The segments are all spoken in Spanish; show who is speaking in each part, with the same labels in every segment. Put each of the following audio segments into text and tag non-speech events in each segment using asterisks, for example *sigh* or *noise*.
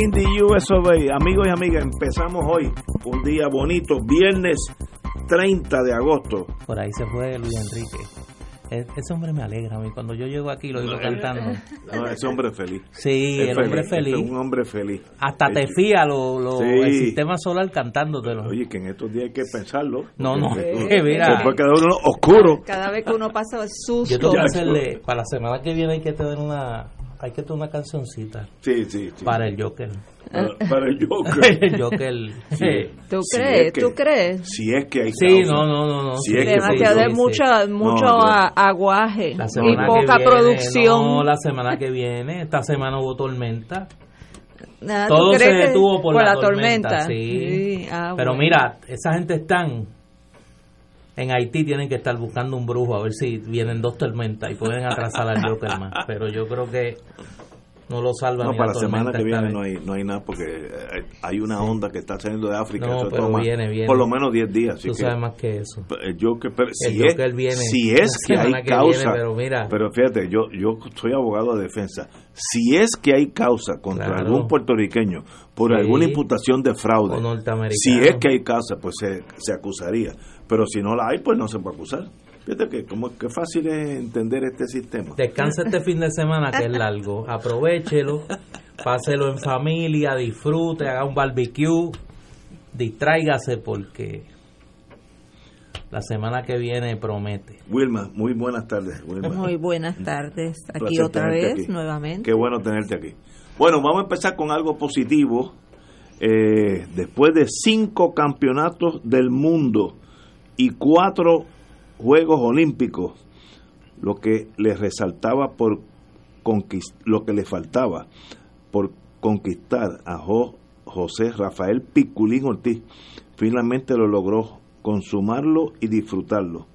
Speaker 1: In the US of A. Amigos y amigas, empezamos hoy un día bonito, viernes 30 de agosto.
Speaker 2: Por ahí se fue Luis Enrique. E- Ese hombre me alegra a mí. Cuando yo llego aquí lo digo cantando. *laughs*
Speaker 1: No, ese hombre es feliz.
Speaker 2: Sí,
Speaker 1: Es
Speaker 2: el hombre feliz.
Speaker 1: Es un hombre feliz.
Speaker 2: Hasta te fía lo, lo-
Speaker 1: Sí.
Speaker 2: el sistema solar cantándotelo.
Speaker 1: Oye, que en estos días hay que pensarlo.
Speaker 2: No, no, *laughs* que mira.
Speaker 1: Se puede quedar uno oscuro.
Speaker 3: Cada vez que uno pasa el
Speaker 2: Yo tengo que hacerle, para la semana que viene hay que tener una, hay que tener una cancioncita
Speaker 1: Sí, sí, sí.
Speaker 2: para el Joker.
Speaker 1: Para, para el Joker. *laughs*
Speaker 2: el Joker.
Speaker 1: Sí.
Speaker 3: ¿Tú
Speaker 1: Si
Speaker 3: crees?
Speaker 1: es que-
Speaker 3: ¿Tú crees?
Speaker 1: Si es que hay
Speaker 2: Sí,
Speaker 1: causa.
Speaker 2: no, no, no, no.
Speaker 1: Si
Speaker 2: sí,
Speaker 1: es que
Speaker 3: Demasiado
Speaker 1: sí,
Speaker 3: de
Speaker 2: sí.
Speaker 3: mucha, mucho
Speaker 1: No,
Speaker 3: aguaje
Speaker 2: La
Speaker 3: y poca
Speaker 2: que viene,
Speaker 3: producción.
Speaker 2: No, la semana que viene. Esta semana hubo tormenta.
Speaker 3: Nada, ¿tú
Speaker 2: Todo se
Speaker 3: que-
Speaker 2: detuvo por, la,
Speaker 3: tormenta.
Speaker 2: tormenta. sí.
Speaker 3: ah,
Speaker 2: Pero
Speaker 3: bueno.
Speaker 2: mira, esa gente están en Haití tienen que estar buscando un brujo a ver si vienen dos tormentas y pueden atrasar al Joker más. Pero yo creo que no lo salva
Speaker 1: No,
Speaker 2: ni
Speaker 1: para la semana que viene no hay, no hay nada porque eh, hay una onda que está saliendo de África.
Speaker 2: No, pero
Speaker 1: toma
Speaker 2: viene, viene.
Speaker 1: Por lo menos 10 días.
Speaker 2: Tú
Speaker 1: que-
Speaker 2: sabes más que eso.
Speaker 1: El Joker, pero si,
Speaker 2: El
Speaker 1: es,
Speaker 2: Joker viene
Speaker 1: si es que hay
Speaker 2: que
Speaker 1: causa,
Speaker 2: viene, pero mira.
Speaker 1: pero fíjate, yo yo soy abogado de defensa, si es que hay causa contra
Speaker 2: Claro.
Speaker 1: algún puertorriqueño por
Speaker 2: Sí.
Speaker 1: alguna imputación de fraude, si es que hay causa, pues se, se acusaría, pero si no la hay, pues no se puede acusar. Fíjate que como que fácil es entender este sistema.
Speaker 2: Descansa este fin de semana que es largo. Aprovechelo, *laughs* páselo en familia, disfrute, haga un barbecue, distráigase porque la semana que viene promete.
Speaker 1: Wilma, muy buenas tardes. Wilma.
Speaker 3: Muy buenas tardes. Aquí
Speaker 1: placer
Speaker 3: otra vez,
Speaker 1: aquí.
Speaker 3: nuevamente.
Speaker 1: Qué bueno tenerte aquí. Bueno, vamos a empezar con algo positivo. Eh, después de cinco campeonatos del mundo y cuatro Juegos Olímpicos, lo que le resaltaba por lo que le faltaba por conquistar a Jo- José Rafael Piculín Ortiz, finalmente lo logró consumarlo y disfrutarlo.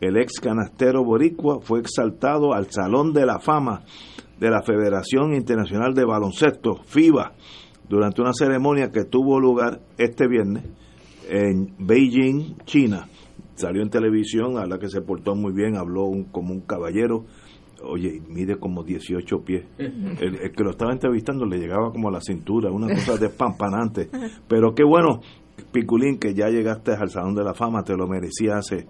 Speaker 1: El ex canastero boricua fue exaltado al Salón de la Fama de la Federación Internacional de Baloncesto, FIBA, durante una ceremonia que tuvo lugar este viernes en Beijing, China. Salió en televisión, a la que se portó muy bien, habló un- como un caballero. Oye, mide como 18 pies. *laughs* El, el que lo estaba entrevistando le llegaba como a la cintura, una cosa despampanante. Pero qué bueno, Piculín, que ya llegaste al Salón de la Fama, te lo merecía hace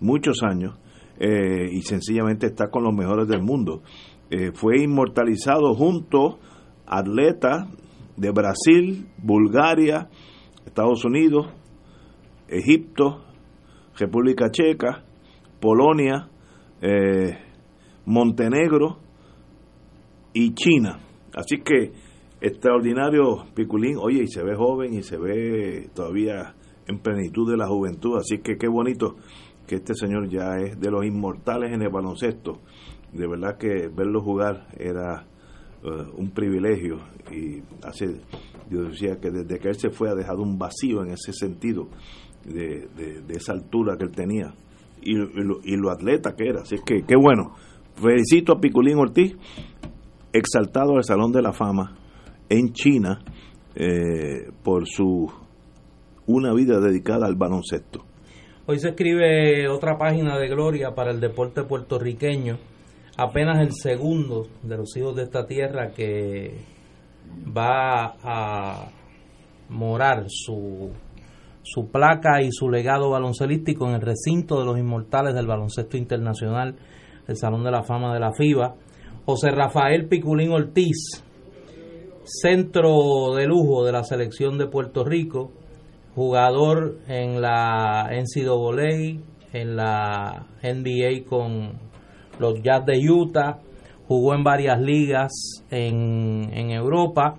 Speaker 1: muchos años eh, y sencillamente está con los mejores del mundo. Eh, fue inmortalizado junto a atletas de Brasil, Bulgaria, Estados Unidos, Egipto, República Checa, Polonia, eh, Montenegro y China. Así que extraordinario Piculín, oye, y se ve joven y se ve todavía en plenitud de la juventud, así que qué bonito que este señor ya es de los inmortales en el baloncesto. De verdad que verlo jugar era eh, un privilegio y hace yo decía que desde que él se fue ha dejado un vacío en ese sentido de, de- esa altura que él tenía. Y, y lo, y lo atleta que era. Así que qué bueno. Felicito a Piculín Ortiz exaltado al Salón de la Fama en China eh, por su una vida dedicada al baloncesto.
Speaker 2: Hoy se escribe otra página de gloria para el deporte puertorriqueño, apenas el segundo de los hijos de esta tierra que va a morar su, su placa y su legado baloncelístico en el recinto de los inmortales del baloncesto internacional, el Salón de la Fama de la FIBA. José Rafael Piculín Ortiz, centro de lujo de la selección de Puerto Rico, jugador en la NCAA, en la NBA con los Jazz de Utah, jugó en varias ligas en, en Europa.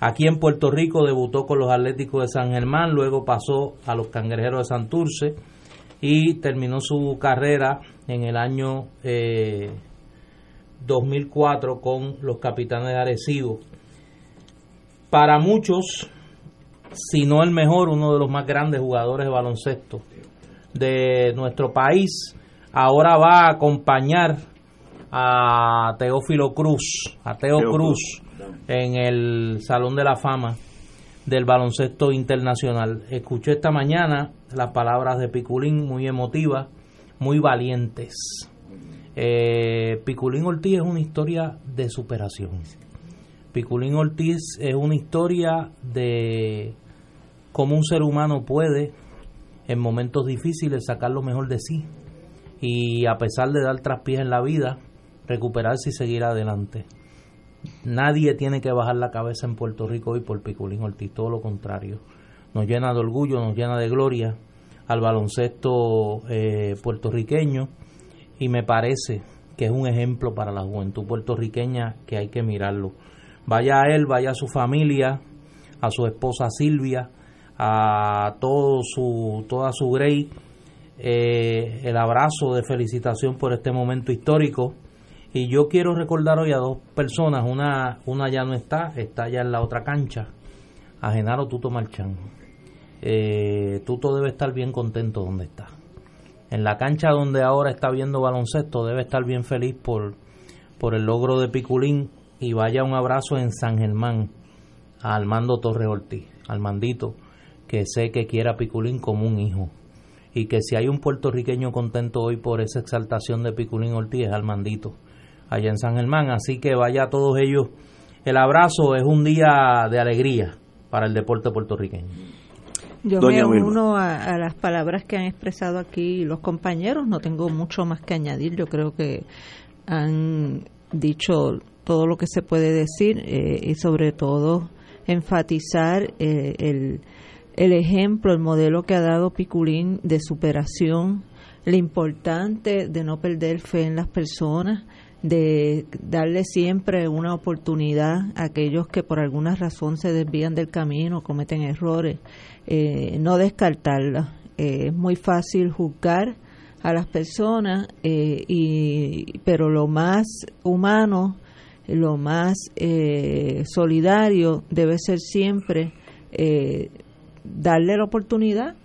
Speaker 2: Aquí en Puerto Rico debutó con los Atléticos de San Germán, luego pasó a los Cangrejeros de Santurce y terminó su carrera en el año eh, 2004 con los Capitanes de Arecibo. Para muchos, si no el mejor, uno de los más grandes jugadores de baloncesto de nuestro país, ahora va a acompañar a Teófilo Cruz, a Teo, Cruz, en el Salón de la Fama del baloncesto internacional. Escuché esta mañana las palabras de Piculín muy emotivas, muy valientes. Eh, Piculín Ortiz es una historia de superación. Piculín Ortiz es una historia de cómo un ser humano puede en momentos difíciles sacar lo mejor de sí y a pesar de dar traspiés en la vida, recuperarse y seguir adelante. Nadie tiene que bajar la cabeza en Puerto Rico hoy por Piculín Ortiz, todo lo contrario. Nos llena de orgullo, nos llena de gloria al baloncesto eh, puertorriqueño y me parece que es un ejemplo para la juventud puertorriqueña que hay que mirarlo. Vaya a él, vaya a su familia, a su esposa Silvia, a todo su, toda su grey, eh, el abrazo de felicitación por este momento histórico y yo quiero recordar hoy a dos personas, una, una ya no está, está ya en la otra cancha, a Genaro Tuto Marchán. Eh, Tuto debe estar bien contento donde está. En la cancha donde ahora está viendo baloncesto debe estar bien feliz por, por el logro de Piculín. Y vaya un abrazo en San Germán a Armando Torres Ortiz, Armandito, que sé que quiere a Piculín como un hijo. Y que si hay un puertorriqueño contento hoy por esa exaltación de Piculín Ortiz es Armandito allá en San Germán. Así que vaya a todos ellos. El abrazo es un día de alegría para el deporte puertorriqueño.
Speaker 3: Yo me uno a, las palabras que han expresado aquí los compañeros. No tengo mucho más que añadir. Yo creo que han dicho todo lo que se puede decir eh, y sobre todo enfatizar eh, el, el ejemplo, el modelo que ha dado Piculín de superación, lo importante de no perder fe en las personas de darle siempre una oportunidad a aquellos que por alguna razón se desvían del camino, cometen errores, eh, no descartarla. Eh, es muy fácil juzgar a las personas, eh, y, pero lo más humano, lo más solidario debe ser siempre darle la oportunidad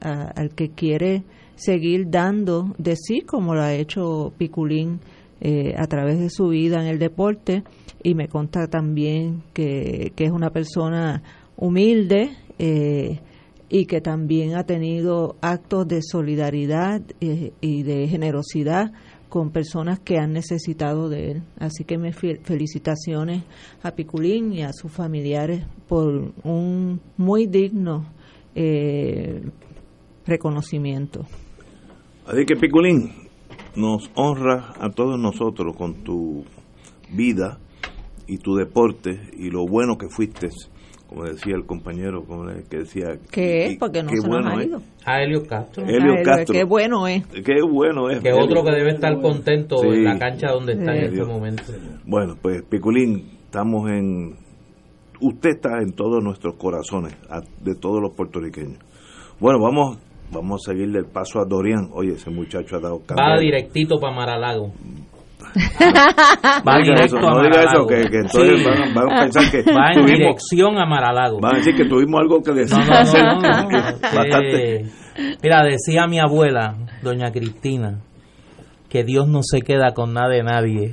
Speaker 3: al que quiere seguir dando de sí, como lo ha hecho Piculín eh, a través de su vida en el deporte y me consta también que, es una persona humilde eh, y que también ha tenido actos de solidaridad eh, y de generosidad con personas que han necesitado de él. Así que me felicitaciones a Piculín y a sus familiares por un muy digno reconocimiento.
Speaker 1: Así que Piculín, nos honra a todos nosotros con tu vida y tu deporte y lo bueno que fuiste, como decía el compañero que decía
Speaker 3: que es porque no se nos ha ido.
Speaker 2: A Helio Castro.
Speaker 1: Helio Castro
Speaker 3: qué bueno es.
Speaker 1: Qué bueno es.
Speaker 2: Que otro que debe estar contento en la cancha donde está en este momento.
Speaker 1: Bueno pues Piculín estamos en usted está en todos nuestros corazones de todos los puertorriqueños. Bueno vamos Vamos a seguirle el paso a Dorian. Oye, ese muchacho ha dado
Speaker 2: cambio. Va directito para Maralago.
Speaker 1: va directo a no diga eso, que, que entonces van, a pensar que
Speaker 2: va en dirección a Maralago.
Speaker 1: Van a decir que tuvimos algo que decir.
Speaker 2: No, no, no, *laughs* Bastante. Mira, decía mi abuela, doña Cristina, que Dios no se queda con nada de nadie. *laughs*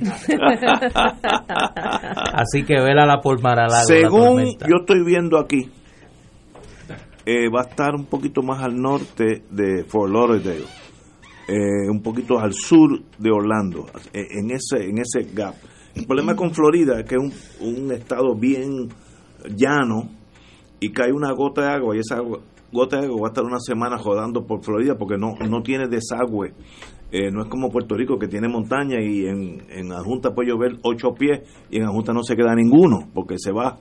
Speaker 2: Así que vélala por Maralago.
Speaker 1: Según yo estoy viendo aquí, eh, va a estar un poquito más al norte de Fort Lauderdale, eh, un poquito al sur de Orlando, eh, en ese en ese gap. El problema con Florida es que es un, estado bien llano y cae una gota de agua y esa gota de agua va a estar una semana jodando por Florida porque no, no tiene desagüe. no es como Puerto Rico que tiene montaña y en, en Adjunta puede llover ocho pies y en Adjunta no se queda ninguno porque se va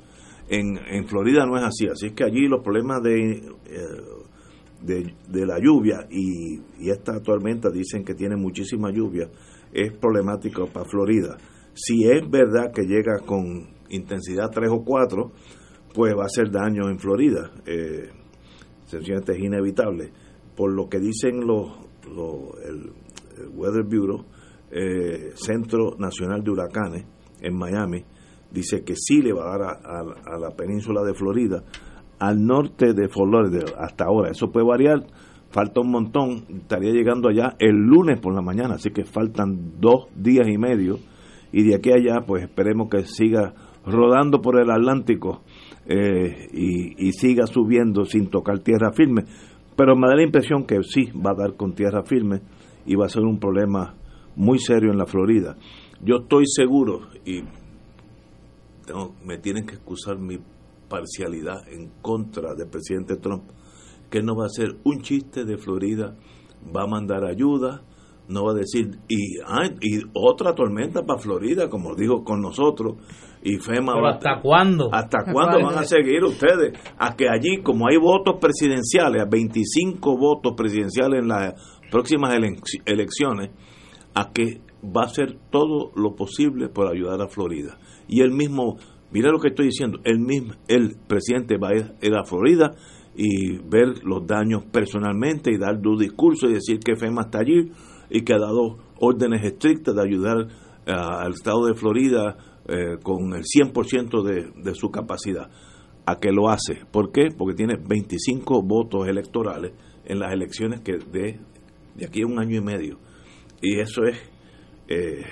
Speaker 1: en, en Florida no es así, así es que allí los problemas de, eh, de, la lluvia y, esta tormenta dicen que tiene muchísima lluvia, es problemático para Florida. Si es verdad que llega con intensidad 3 o 4, pues va a hacer daño en Florida. Eh, sencillamente es inevitable. Por lo que dicen los, el, Weather Bureau, eh, Centro Nacional de Huracanes en Miami, dice que sí le va a dar a, la península de Florida, al norte de Florida, hasta ahora. Eso puede variar, falta un montón, estaría llegando allá el lunes por la mañana, así que faltan dos días y medio, y de aquí allá, pues esperemos que siga rodando por el Atlántico eh, y, y siga subiendo sin tocar tierra firme. Pero me da la impresión que sí va a dar con tierra firme y va a ser un problema muy serio en la Florida. Yo estoy seguro, y me tienen que excusar mi parcialidad en contra del presidente Trump, que no va a ser un chiste de Florida, va a mandar ayuda, no va a decir, y, y otra tormenta para Florida, como dijo con nosotros, y FEMA
Speaker 2: ¿Hasta cuándo?
Speaker 1: ¿Hasta cuándo van a seguir ustedes? A que allí, como hay votos presidenciales, a 25 votos presidenciales en las próximas elecciones, a que va a hacer todo lo posible por ayudar a Florida. Y él mismo, mira lo que estoy diciendo, él mismo, el presidente va a ir a Florida y ver los daños personalmente y dar su discurso y decir que FEMA está allí y que ha dado órdenes estrictas de ayudar al estado de Florida eh, con el 100% de, de su capacidad. ¿A que lo hace? ¿Por qué? Porque tiene 25 votos electorales en las elecciones que de, de aquí a un año y medio. Y eso es, eh,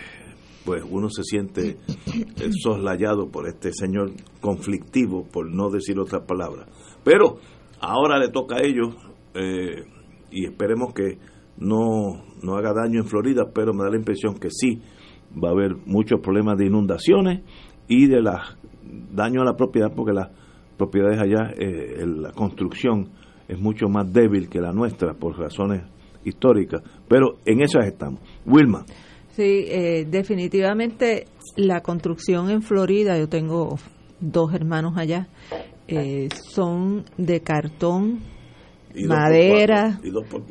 Speaker 1: pues uno se siente eh, soslayado por este señor conflictivo, por no decir otras palabras. Pero ahora le toca a ellos eh, y esperemos que no, no haga daño en Florida, pero me da la impresión que sí va a haber muchos problemas de inundaciones y de la, daño a la propiedad, porque las propiedades allá, la construcción es mucho más débil que la nuestra por razones históricas, pero en esas estamos. Wilma.
Speaker 3: Sí, eh, definitivamente la construcción en Florida, yo tengo dos hermanos allá, eh, son de cartón, madera.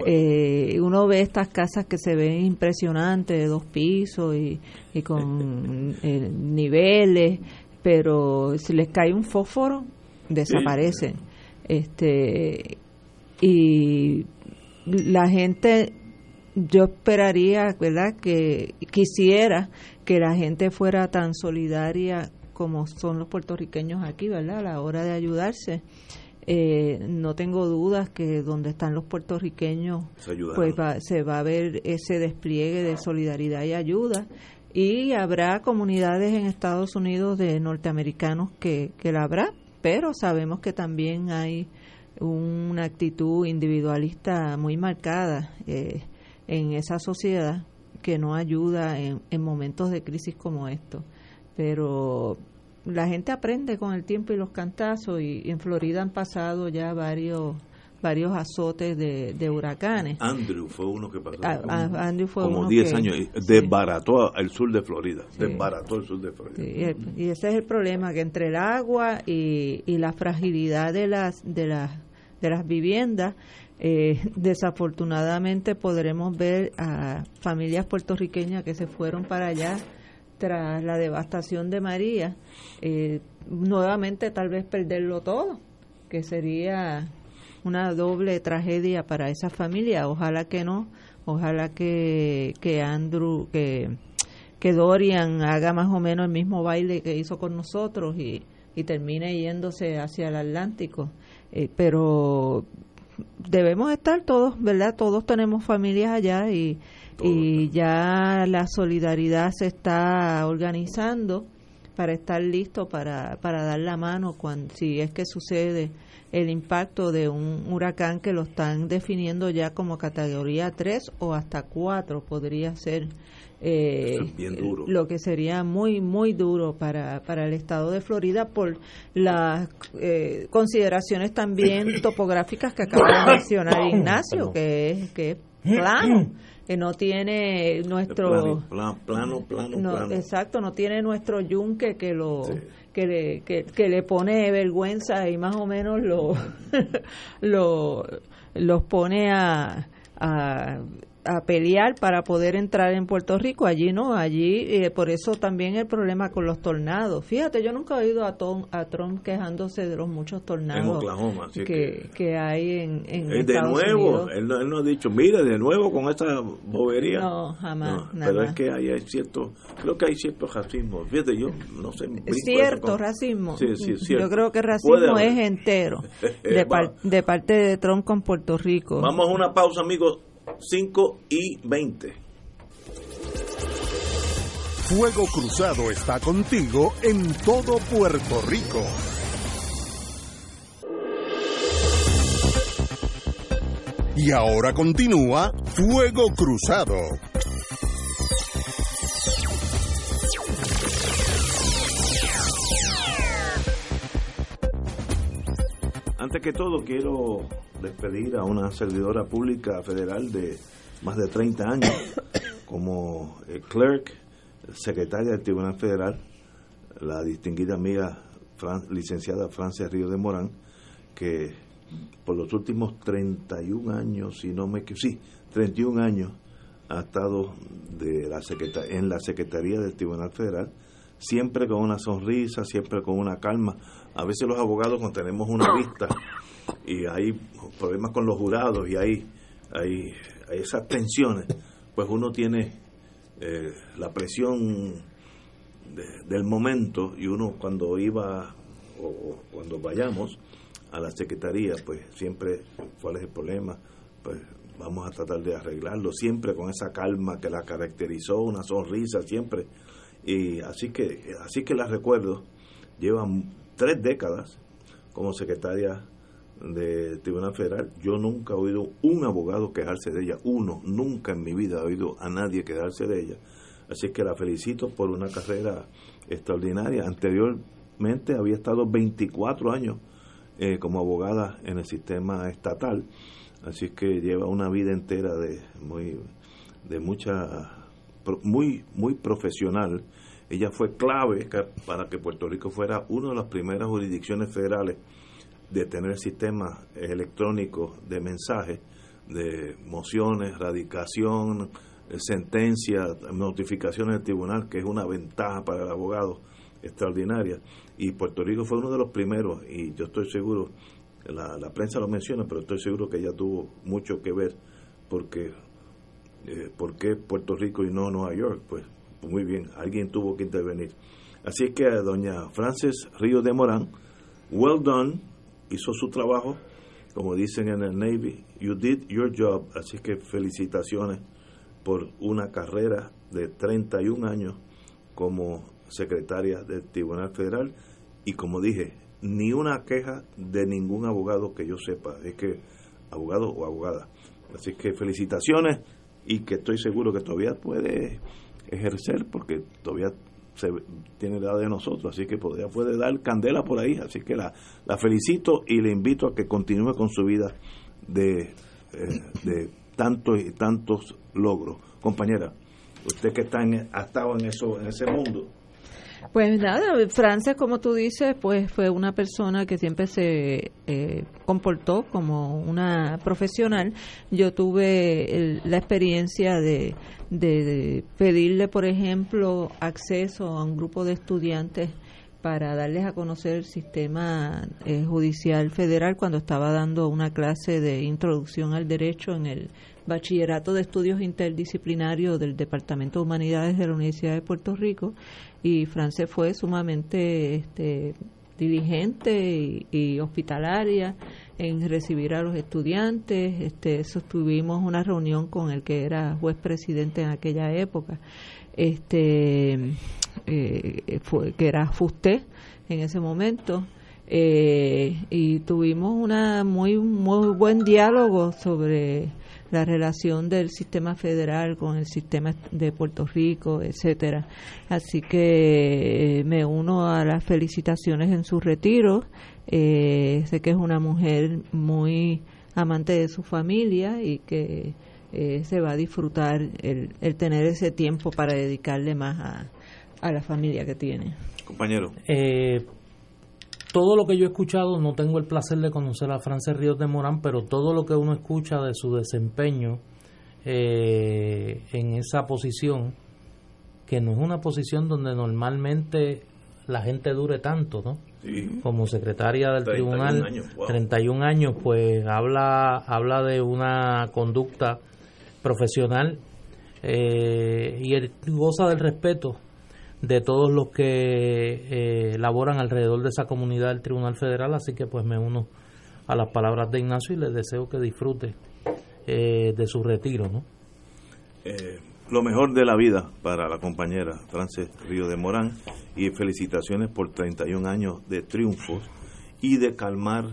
Speaker 3: eh, uno ve estas casas que se ven impresionantes, de dos pisos y, y con *laughs* eh, niveles, pero si les cae un fósforo, desaparecen. Este y la gente, yo esperaría, ¿verdad?, que quisiera que la gente fuera tan solidaria como son los puertorriqueños aquí, ¿verdad?, a la hora de ayudarse. Eh, no tengo dudas que donde están los puertorriqueños, pues se va a ver ese despliegue de solidaridad y ayuda. Y habrá comunidades en Estados Unidos de norteamericanos que, que la habrá, pero sabemos que también hay una actitud individualista muy marcada eh, en esa sociedad que no ayuda en, momentos de crisis como estos. Pero la gente aprende con el tiempo y los cantazos y, en Florida han pasado ya varios varios azotes de, huracanes.
Speaker 1: Andrew fue uno que pasó. Ah, ah, Andrew fue como 10 años y desbarató el sur de Florida. Desbarató el sur de Florida.
Speaker 3: y ese es el problema, que entre el agua y, y la fragilidad de las, de las de las viviendas. Eh, desafortunadamente podremos ver a familias puertorriqueñas que se fueron para allá tras la devastación de María, eh, nuevamente tal vez perderlo todo, que sería una doble tragedia para esa familia. Ojalá que no, ojalá que, que Andrew, que, que Dorian haga más o menos el mismo baile que hizo con nosotros y, y termine yéndose hacia el Atlántico. Eh, pero debemos estar todos, ¿verdad? Todos tenemos familias allá y, y ya la solidaridad se está organizando para estar listo para, para dar la mano cuando si es que sucede el impacto de un huracán que lo están definiendo ya como categoría 3 o hasta 4 podría ser eh, lo que sería muy, muy duro para, para el estado de Florida por las eh, consideraciones también *coughs* topográficas que acaba de *coughs* mencionar Ignacio, que es, que es plano *coughs* que no tiene nuestro
Speaker 1: plano, plano,
Speaker 3: exacto no tiene nuestro yunque que lo que, le, que, le pone vergüenza y más o menos lo, *laughs* lo los pone a, a a pelear para poder entrar en Puerto Rico. Allí no, allí, eh, por eso también el problema con los tornados. Fíjate, yo nunca he oído a, Tom, a Trump quejándose de los muchos tornados que, que, hay en, en
Speaker 1: eh, De nuevo, Él, no, ha dicho, mire, de nuevo con esa bobería.
Speaker 3: No, jamás.
Speaker 1: pero es que hay, hay, cierto, creo que hay cierto racismo. Fíjate, yo no sé.
Speaker 3: Cierto racismo. Sí, sí, cierto. Yo creo que racismo es entero *laughs* de, de parte de Trump con Puerto Rico.
Speaker 1: Vamos a una pausa, amigos 5 y 20.
Speaker 4: Fuego Cruzado está contigo en todo Puerto Rico. Y ahora continúa Fuego Cruzado.
Speaker 1: Antes que todo quiero despedir a una servidora pública federal de más de 30 años *coughs* como eh, clerk, secretaria del Tribunal Federal, la distinguida amiga licenciada Francia Río de Morán, que por los últimos 31 años, si no me sí, 31 años ha estado de la en la Secretaría del Tribunal Federal, siempre con una sonrisa, siempre con una calma. A veces los abogados cuando tenemos una vista *coughs* y hay problemas con los jurados y hay, hay, esas tensiones, pues uno tiene eh, la presión del momento y uno cuando iba o, cuando vayamos a la secretaría, pues siempre, ¿cuál es el problema? Pues vamos a tratar de arreglarlo, siempre con esa calma que la caracterizó, una sonrisa siempre. Y así que, así que la recuerdo, llevan tres décadas como secretaria del Tribunal Federal, yo nunca he oído un abogado quejarse de ella, uno, nunca en mi vida he oído a nadie quejarse de ella. Así que la felicito por una carrera extraordinaria. Anteriormente había estado 24 años eh, como abogada en el sistema estatal, así que lleva una vida entera de muy de mucha muy muy profesional. Ella fue clave para que Puerto Rico fuera una de las primeras jurisdicciones federales de tener sistemas electrónicos de mensajes, de mociones, radicación, eh, sentencias, notificaciones del tribunal, que es una ventaja para el abogado extraordinaria. Y Puerto Rico fue uno de los primeros, y yo estoy seguro, la, la prensa lo menciona, pero estoy seguro que ella tuvo mucho que ver, porque eh, ¿por qué Puerto Rico y no Nueva York? Pues muy bien, alguien tuvo que intervenir. Así que doña Frances Río de Morán, well done, hizo su trabajo, como dicen en el Navy, you did your job, así que felicitaciones por una carrera de 31 años como secretaria del Tribunal Federal y como dije, ni una queja de ningún abogado que yo sepa, es que abogado o abogada. Así que felicitaciones y que estoy seguro que todavía puede ejercer porque todavía se tiene la edad de nosotros, así que podría, puede dar candela por ahí, así que la, la felicito y le invito a que continúe con su vida de, eh, de tantos y tantos logros. Compañera, usted que está en, ha estado en eso, en ese mundo,
Speaker 3: pues nada, Frances, como tú dices, pues fue una persona que siempre se eh, comportó como una profesional. Yo tuve la experiencia de, de, pedirle, por ejemplo, acceso a un grupo de estudiantes para darles a conocer el sistema eh, judicial federal cuando estaba dando una clase de introducción al derecho en el Bachillerato de Estudios Interdisciplinarios del Departamento de Humanidades de la Universidad de Puerto Rico y Frances fue sumamente este, diligente y, hospitalaria en recibir a los estudiantes. Este, sostuvimos una reunión con el que era juez presidente en aquella época, este, eh, fue, que era Fusté en ese momento. Eh, y tuvimos una muy muy buen diálogo sobre la relación del sistema federal con el sistema de Puerto Rico, etcétera. Así que eh, me uno a las felicitaciones en su retiro. Eh, sé que es una mujer muy amante de su familia y que eh, se va a disfrutar el, el, tener ese tiempo para dedicarle más a, a la familia que tiene.
Speaker 1: Compañero.
Speaker 2: Eh, todo lo que yo he escuchado, no tengo el placer de conocer a Frances Ríos de Morán, pero todo lo que uno escucha de su desempeño eh, en esa posición, que no es una posición donde normalmente la gente dure tanto, ¿no? Como secretaria del tribunal, 31 años, pues habla, habla de una conducta profesional eh, y goza del respeto de todos los que eh, laboran alrededor de esa comunidad del Tribunal Federal, así que pues me uno a las palabras de Ignacio y les deseo que disfrute eh, de su retiro, ¿no?
Speaker 1: Eh, lo mejor de la vida para la compañera Frances Río de Morán y felicitaciones por 31 años de triunfos y de calmar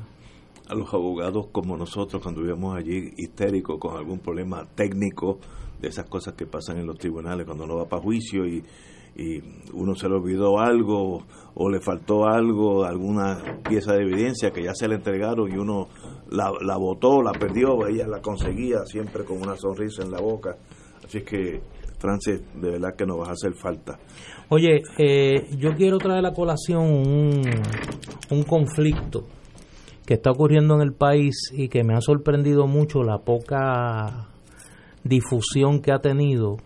Speaker 1: a los abogados como nosotros cuando vivimos allí histéricos con algún problema técnico de esas cosas que pasan en los tribunales cuando uno va para juicio y, y uno se le olvidó algo o le faltó algo, alguna pieza de evidencia que ya se le entregaron y uno la, la votó, la perdió, ella la conseguía siempre con una sonrisa en la boca. Así que, Frances, de verdad que nos vas a hacer falta.
Speaker 2: Oye, eh, yo quiero traer a colación un, un conflicto que está ocurriendo en el país y que me ha sorprendido mucho la poca difusión que ha tenido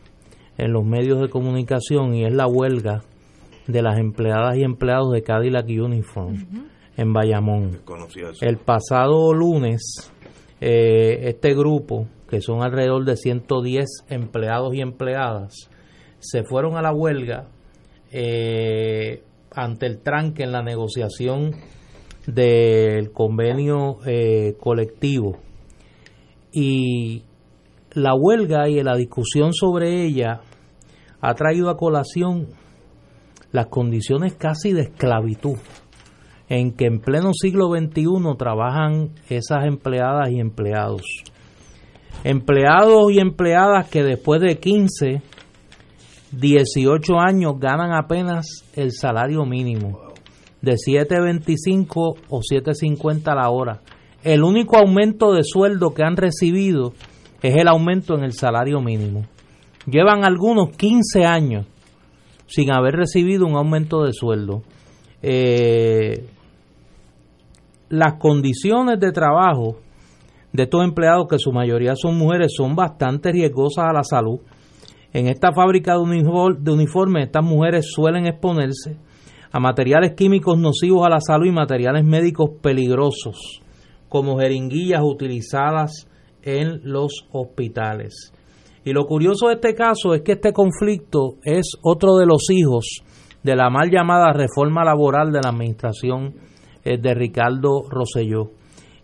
Speaker 2: en los medios de comunicación y es la huelga de las empleadas y empleados de Cadillac Uniform en Bayamón. El pasado lunes, eh, este grupo, que son alrededor de 110 empleados y empleadas, se fueron a la huelga eh, ante el tranque en la negociación del convenio eh, colectivo. Y la huelga y la discusión sobre ella ha traído a colación las condiciones casi de esclavitud en que en pleno siglo XXI trabajan esas empleadas y empleados. Empleados y empleadas que después de 15, 18 años ganan apenas el salario mínimo de 7.25 o 7.50 la hora. El único aumento de sueldo que han recibido es el aumento en el salario mínimo. Llevan algunos 15 años sin haber recibido un aumento de sueldo. Eh, las condiciones de trabajo de estos empleados, que su mayoría son mujeres, son bastante riesgosas a la salud. En esta fábrica de uniformes, estas mujeres suelen exponerse a materiales químicos nocivos a la salud y materiales médicos peligrosos, como jeringuillas utilizadas en los hospitales. Y lo curioso de este caso es que este conflicto es otro de los hijos de la mal llamada reforma laboral de la administración eh, de Ricardo Rosselló.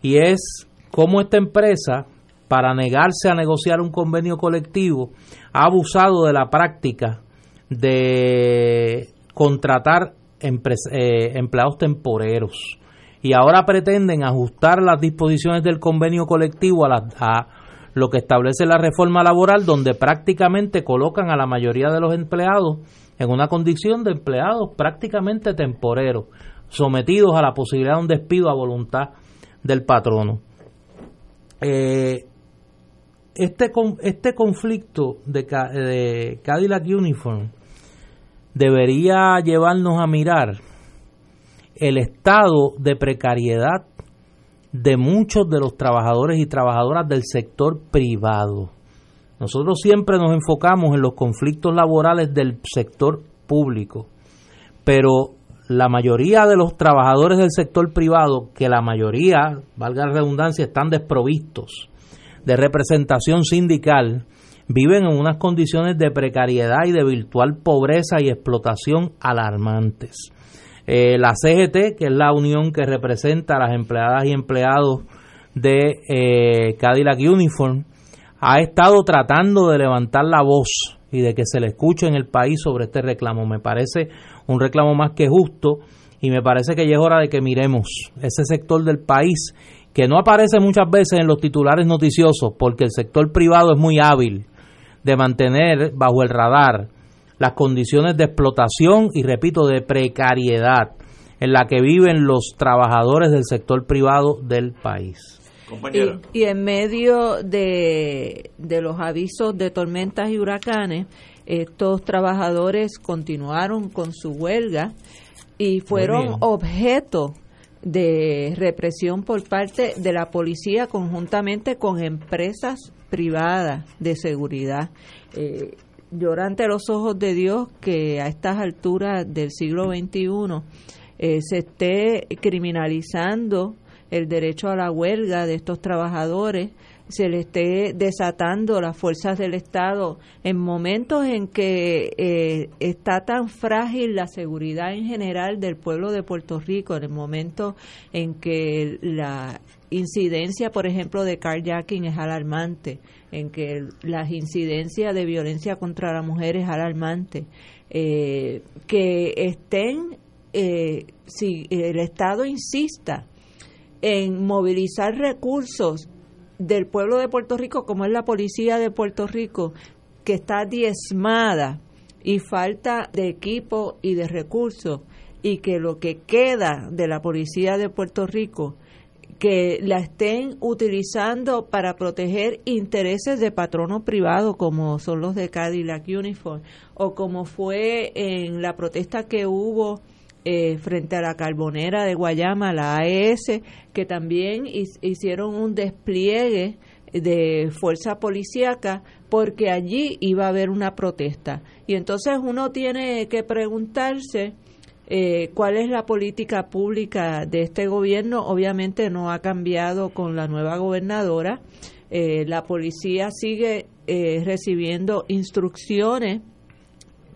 Speaker 2: Y es cómo esta empresa, para negarse a negociar un convenio colectivo, ha abusado de la práctica de contratar eh, empleados temporeros y ahora pretenden ajustar las disposiciones del convenio colectivo a, a lo que establece la reforma laboral, donde prácticamente colocan a la mayoría de los empleados en una condición de empleados prácticamente temporeros, sometidos a la posibilidad de un despido a voluntad del patrono. Eh, este, este conflicto de, de Cadillac Uniform debería llevarnos a mirar el estado de precariedad de muchos de los trabajadores y trabajadoras del sector privado. Nosotros siempre nos enfocamos en los conflictos laborales del sector público, pero la mayoría de los trabajadores del sector privado, que la mayoría, valga la redundancia, están desprovistos de representación sindical, viven en unas condiciones de precariedad y de virtual pobreza y explotación alarmantes. Eh, la CGT, que es la unión que representa a las empleadas y empleados de eh, Cadillac Uniform, ha estado tratando de levantar la voz y de que se le escuche en el país sobre este reclamo. Me parece un reclamo más que justo y me parece que ya es hora de que miremos ese sector del país que no aparece muchas veces en los titulares noticiosos porque el sector privado es muy hábil de mantener bajo el radar las condiciones de explotación y, repito, de precariedad en la que viven los trabajadores del sector privado del país.
Speaker 3: Y, en medio de, de los avisos de tormentas y huracanes, estos trabajadores continuaron con su huelga y fueron objeto de represión por parte de la policía conjuntamente con empresas privada de seguridad. Eh, llora ante los ojos de Dios que a estas alturas del siglo XXI eh, se esté criminalizando el derecho a la huelga de estos trabajadores, se le esté desatando las fuerzas del Estado en momentos en que eh, está tan frágil la seguridad en general del pueblo de Puerto Rico, en el momento en que la incidencia, por ejemplo, de carjacking es alarmante, en que las incidencias de violencia contra la mujer es alarmante, eh, que estén, eh, si el Estado insista en movilizar recursos del pueblo de Puerto Rico, como es la policía de Puerto Rico, que está diezmada y falta de equipo y de recursos, y que lo que queda de la policía de Puerto Rico, que la estén utilizando para proteger intereses de patronos privados, como son los de Cadillac Uniform, o como fue en la protesta que hubo eh, frente a la carbonera de Guayama, la AES, que también hicieron un despliegue de fuerza policíaca porque allí iba a haber una protesta. Y entonces uno tiene que preguntarse eh, cuál es la política pública de este gobierno. Obviamente no ha cambiado con la nueva gobernadora. Eh, la policía sigue recibiendo instrucciones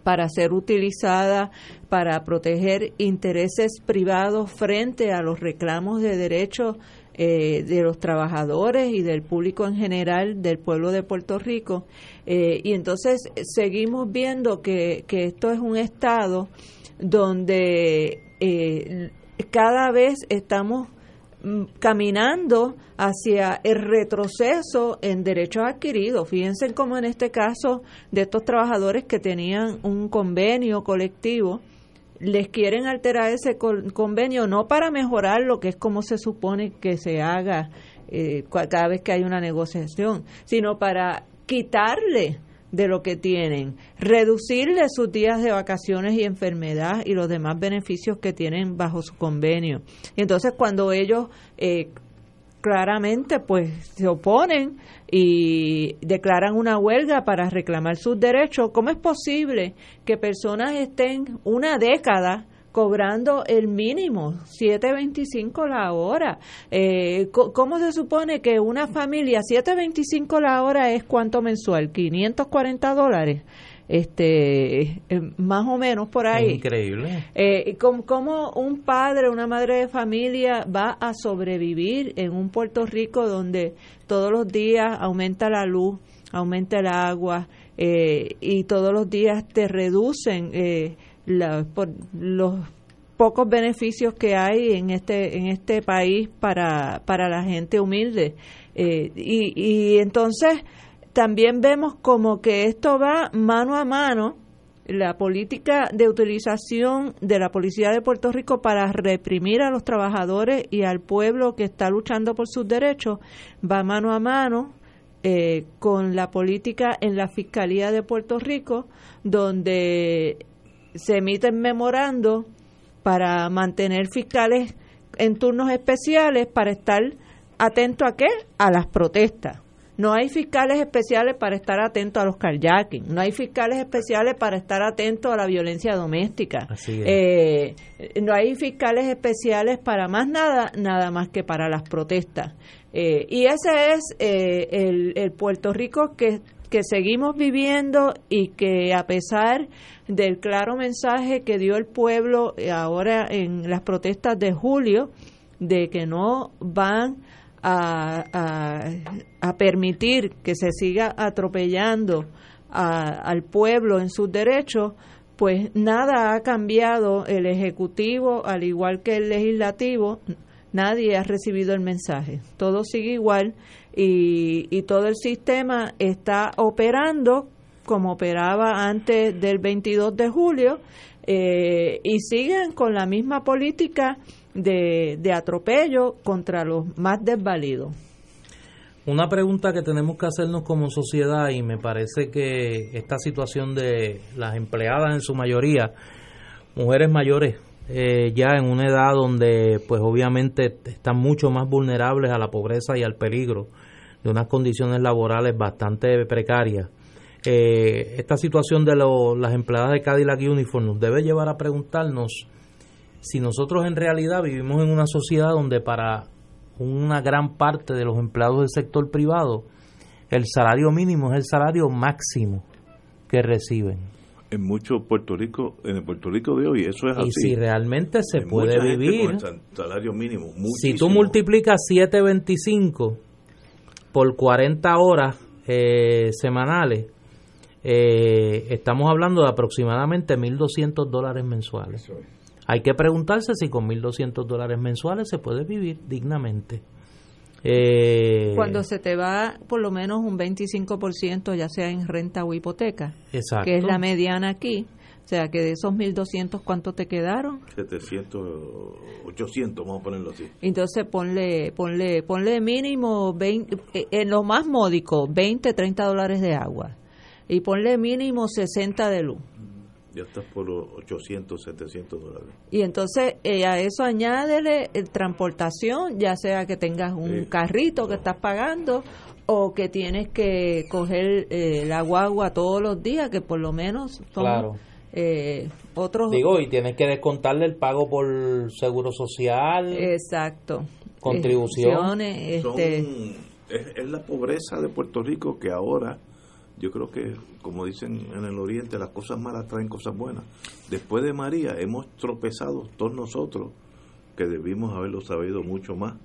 Speaker 3: para ser utilizada para proteger intereses privados frente a los reclamos de derechos eh, de los trabajadores y del público en general del pueblo de Puerto Rico. Eh, y entonces seguimos viendo que, esto es un estado donde eh, cada vez estamos Mm, caminando hacia el retroceso en derechos adquiridos. Fíjense cómo en este caso de estos trabajadores que tenían un convenio colectivo, les quieren alterar ese convenio no para mejorar lo que es como se supone que se haga eh, cada vez que hay una negociación, sino para quitarle de lo que tienen, reducirle sus días de vacaciones y enfermedad y los demás beneficios que tienen bajo su convenio. Y entonces cuando ellos eh, claramente pues se oponen y declaran una huelga para reclamar sus derechos, ¿cómo es posible que personas estén una década cobrando el mínimo, 7.25 la hora. Eh, ¿Cómo se supone que una familia, 7.25 la hora es cuánto mensual? 540 dólares. Este, eh, más o menos por ahí.
Speaker 2: increíble.
Speaker 3: Eh, ¿cómo, un padre, una madre de familia va a sobrevivir en un Puerto Rico donde todos los días aumenta la luz, aumenta el agua eh, y todos los días te reducen eh, por los pocos beneficios que hay en este en este país para, para la gente humilde. Eh, y, y entonces también vemos como que esto va mano a mano la política de utilización de la policía de Puerto Rico para reprimir a los trabajadores y al pueblo que está luchando por sus derechos va mano a mano eh, con la política en la Fiscalía de Puerto Rico, donde se emiten memorando para mantener fiscales en turnos especiales para estar atento a qué? A las protestas. No hay fiscales especiales para estar atento a los carjacking, no hay fiscales especiales para estar atento a la violencia doméstica, eh, no hay fiscales especiales para más nada, nada más que para las protestas. Eh, y ese es eh, el, el Puerto Rico que que seguimos viviendo y que a pesar del claro mensaje que dio el pueblo ahora en las protestas de julio, de que no van a, a, permitir que se siga atropellando al pueblo en sus derechos, pues nada ha cambiado el Ejecutivo, al igual que el Legislativo, nadie ha recibido el mensaje, todo sigue igual y, todo el sistema está operando como operaba antes del 22 de julio eh, y siguen con la misma política de, de atropello contra los más desvalidos.
Speaker 2: Una pregunta que tenemos que hacernos como sociedad y me parece que esta situación de las empleadas en su mayoría, mujeres mayores, eh, ya en una edad donde pues obviamente están mucho más vulnerables a la pobreza y al peligro de unas condiciones laborales bastante precarias. Eh, esta situación de las empleadas de Cadillac Uniform nos debe llevar a preguntarnos si nosotros en realidad vivimos en una sociedad donde para una gran parte de los empleados del sector privado el salario mínimo es el salario máximo que reciben.
Speaker 1: En mucho Puerto Rico, en el Puerto Rico de hoy, eso es así.
Speaker 2: Y si realmente se puede vivir,
Speaker 1: salario mínimo,
Speaker 2: si tú multiplicas 7.25 por 40 horas eh, semanales, eh, estamos hablando de aproximadamente 1.200 dólares mensuales. Hay que preguntarse si con 1.200 dólares mensuales se puede vivir dignamente.
Speaker 3: Eh, Cuando se te va por lo menos un 25%, ya sea en renta o hipoteca, que es la mediana aquí, o sea, que de esos 1.200, ¿cuánto te quedaron?
Speaker 1: 700, 800, vamos a ponerlo así.
Speaker 3: Entonces ponle, ponle, ponle mínimo, 20, eh, en lo más módico, 20, 30 dólares de agua. Y ponle mínimo 60 de luz
Speaker 1: ya estás por los 800, 700 dólares.
Speaker 3: Y entonces eh, a eso añádele el transportación, ya sea que tengas un carrito que estás pagando o que tienes que coger eh, la guagua todos los días, que por lo menos son eh, otros...
Speaker 2: Digo, y tienes que descontarle el pago por seguro social.
Speaker 3: Exacto.
Speaker 2: Contribuciones.
Speaker 1: Este... es la pobreza de Puerto Rico que ahora yo creo que, como dicen en el Oriente, las cosas malas traen cosas buenas. Después de María hemos tropezado todos nosotros, que debimos haberlo sabido mucho más,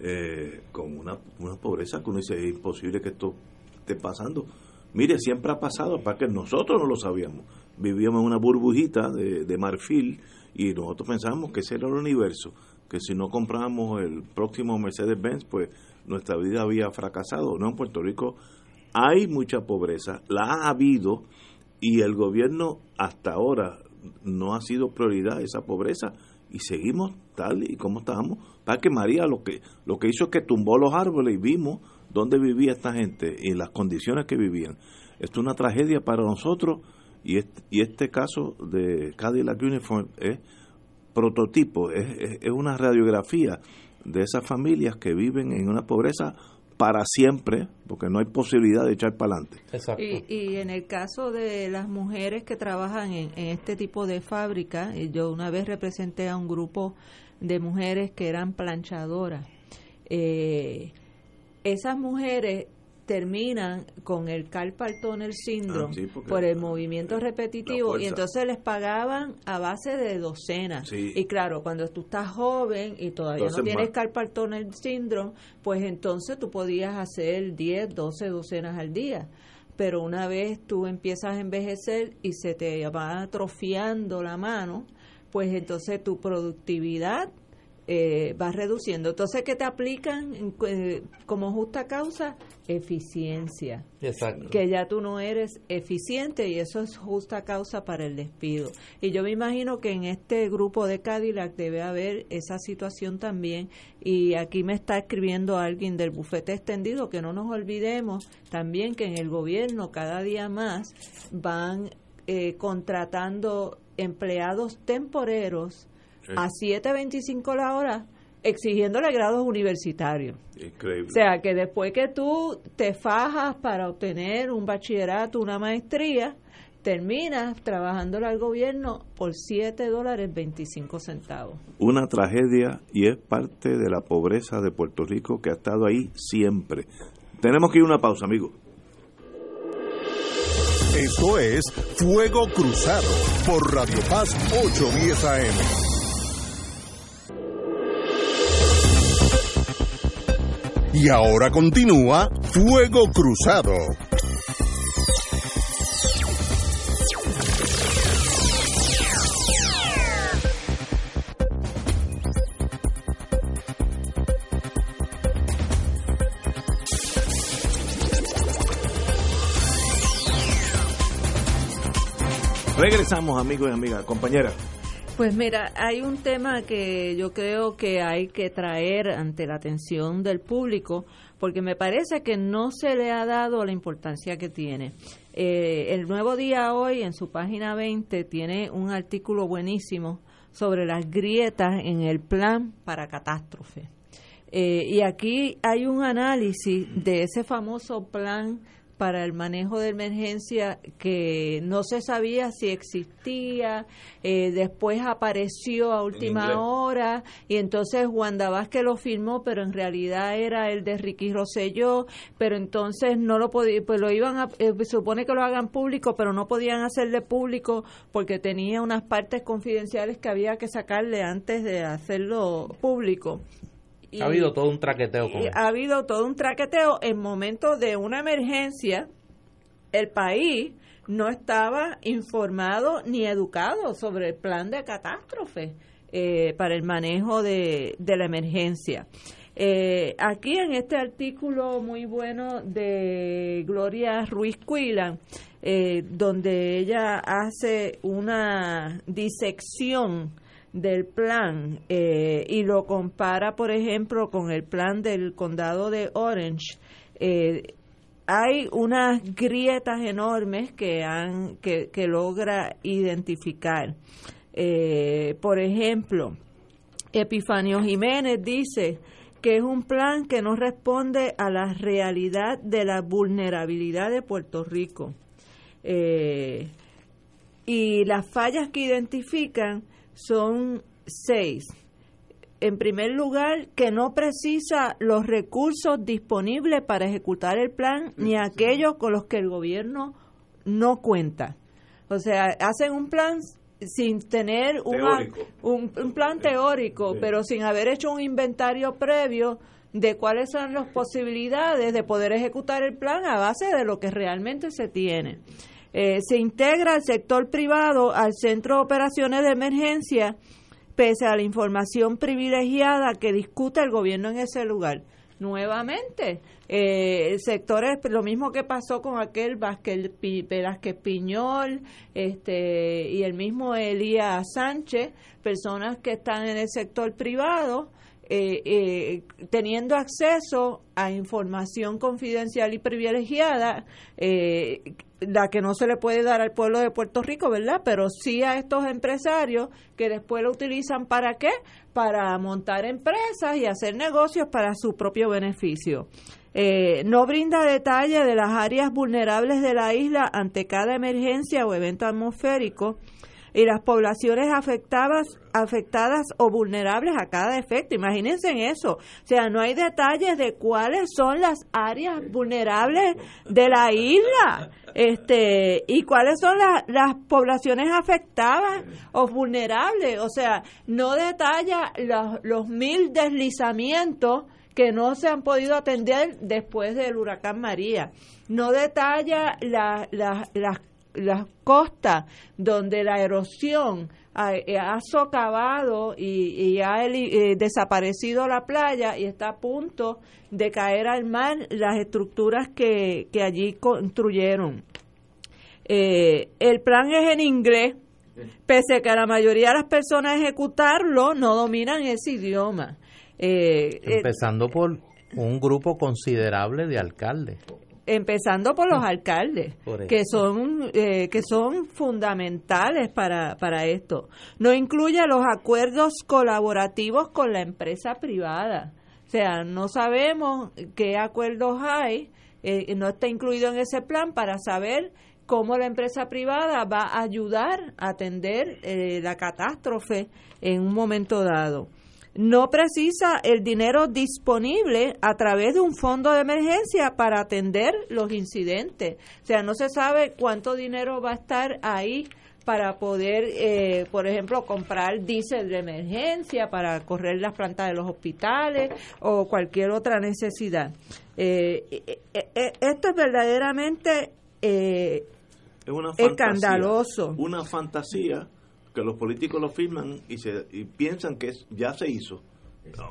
Speaker 1: eh, con una, una pobreza que uno dice, es imposible que esto esté pasando. Mire, siempre ha pasado, para que nosotros no lo sabíamos. Vivíamos en una burbujita de, de marfil y nosotros pensábamos que ese era el universo, que si no comprábamos el próximo Mercedes-Benz, pues nuestra vida había fracasado. No, en Puerto Rico hay mucha pobreza, la ha habido y el gobierno hasta ahora no ha sido prioridad esa pobreza y seguimos tal y como estábamos. Para que María lo que, lo que hizo es que tumbó los árboles y vimos dónde vivía esta gente y las condiciones que vivían. Esto es una tragedia para nosotros y este, y este caso de Cadillac Uniform es prototipo, es, es una radiografía de esas familias que viven en una pobreza para siempre, porque no hay posibilidad de echar para adelante.
Speaker 3: Y, en el caso de las mujeres que trabajan en, este tipo de fábrica, yo una vez representé a un grupo de mujeres que eran planchadoras. Eh, esas mujeres terminan con el carpal tunnel syndrome ah, por el movimiento repetitivo y entonces les pagaban a base de docenas. Y claro, cuando tú estás joven y todavía no tienes carpal tunnel syndrome, pues entonces tú podías hacer 10, 12 docenas al día. Pero una vez tú empiezas a envejecer y se te va atrofiando la mano, pues entonces tu productividad eh, vas reduciendo. Entonces, ¿qué te aplican eh, como justa causa? Eficiencia.
Speaker 2: Exacto.
Speaker 3: Que ya tú no eres eficiente y eso es justa causa para el despido. Y yo me imagino que en este grupo de Cadillac debe haber esa situación también. Y aquí me está escribiendo alguien del bufete extendido, que no nos olvidemos también que en el gobierno cada día más van eh, contratando empleados temporeros a 7.25 la hora exigiéndole grados universitarios.
Speaker 1: Increíble.
Speaker 3: O sea, que después que tú te fajas para obtener un bachillerato, una maestría, terminas trabajándole al gobierno por 7 dólares 25 centavos.
Speaker 1: Una tragedia y es parte de la pobreza de Puerto Rico que ha estado ahí siempre. Tenemos que ir a una pausa, amigos.
Speaker 4: Esto es Fuego Cruzado por Radio Paz 810 AM. Y ahora continúa Fuego Cruzado.
Speaker 1: Regresamos amigos y amigas, compañeras.
Speaker 3: Pues mira, hay un tema que yo creo que hay que traer ante la atención del público, porque me parece que no se le ha dado la importancia que tiene. Eh, el Nuevo Día hoy, en su página 20, tiene un artículo buenísimo sobre las grietas en el plan para catástrofe. Eh, y aquí hay un análisis de ese famoso plan para el manejo de emergencia que no se sabía si existía, eh, después apareció a última hora y entonces Wanda Vázquez lo firmó, pero en realidad era el de Ricky Rosselló, pero entonces no lo podía, pues lo iban a, eh, supone que lo hagan público, pero no podían hacerle público porque tenía unas partes confidenciales que había que sacarle antes de hacerlo público
Speaker 2: ha habido todo un traqueteo. Con
Speaker 3: ha habido todo un traqueteo en momentos de una emergencia. El país no estaba informado ni educado sobre el plan de catástrofe eh, para el manejo de, la emergencia. Eh, aquí en este artículo muy bueno de Gloria Ruiz Cuilan, eh, donde ella hace una disección del plan eh, y lo compara, por ejemplo, con el plan del condado de Orange, eh, hay unas grietas enormes que, han, que, que logra identificar. Eh, por ejemplo, Epifanio Jiménez dice que es un plan que no responde a la realidad de la vulnerabilidad de Puerto Rico. y las fallas que identifican son seis. En primer lugar, que no precisa los recursos disponibles para ejecutar el plan ni aquellos con los que el gobierno no cuenta. O sea, hacen un plan sin tener un, un, plan teórico, pero sin haber hecho un inventario previo de cuáles son las posibilidades de poder ejecutar el plan a base de lo que realmente se tiene. Eh, se integra el sector privado al Centro de Operaciones de Emergencia pese a la información privilegiada que discute el gobierno en ese lugar. Nuevamente, eh, el sector es lo mismo que pasó con aquel Vázquez, Piñol este, y el mismo Elías Sánchez, personas que están en el sector privado eh, eh, teniendo acceso a información confidencial y privilegiada, eh, la que no se le puede dar al pueblo de Puerto Rico, ¿verdad? Pero sí a estos empresarios que después lo utilizan para qué? Para montar empresas y hacer negocios para su propio beneficio. no brinda detalles de las áreas vulnerables de la isla ante cada emergencia o evento atmosférico y las poblaciones afectadas, afectadas o vulnerables a cada efecto. Imagínense en eso. O sea, no hay detalles de cuáles son las áreas vulnerables de la isla este y cuáles son las poblaciones afectadas o vulnerables. O sea, no detalla los, los mil deslizamientos que no se han podido atender después del huracán María. No detalla la, las las costas donde la erosión ha, eh, socavado y, ha eh, desaparecido la playa y está a punto de caer al mar las estructuras que, que allí construyeron. Eh, el plan es en inglés, pese a que la mayoría de las personas ejecutarlo no dominan ese idioma.
Speaker 2: Empezando por un grupo considerable de alcaldes
Speaker 3: empezando por los alcaldes, que son eh, que son fundamentales para, para esto. No incluye los acuerdos colaborativos con la empresa privada. O sea, no sabemos qué acuerdos hay, eh, no está incluido en ese plan para saber cómo la empresa privada va a ayudar a atender eh, la catástrofe en un momento dado no precisa el dinero disponible a través de un fondo de emergencia para atender los incidentes. O sea, no se sabe cuánto dinero va a estar ahí para poder, eh, por ejemplo, comprar diésel de emergencia para correr las plantas de los hospitales o cualquier otra necesidad. Eh, eh, esto es verdaderamente escandaloso.
Speaker 1: Una fantasía que los políticos lo firman y, se, y piensan que ya se hizo.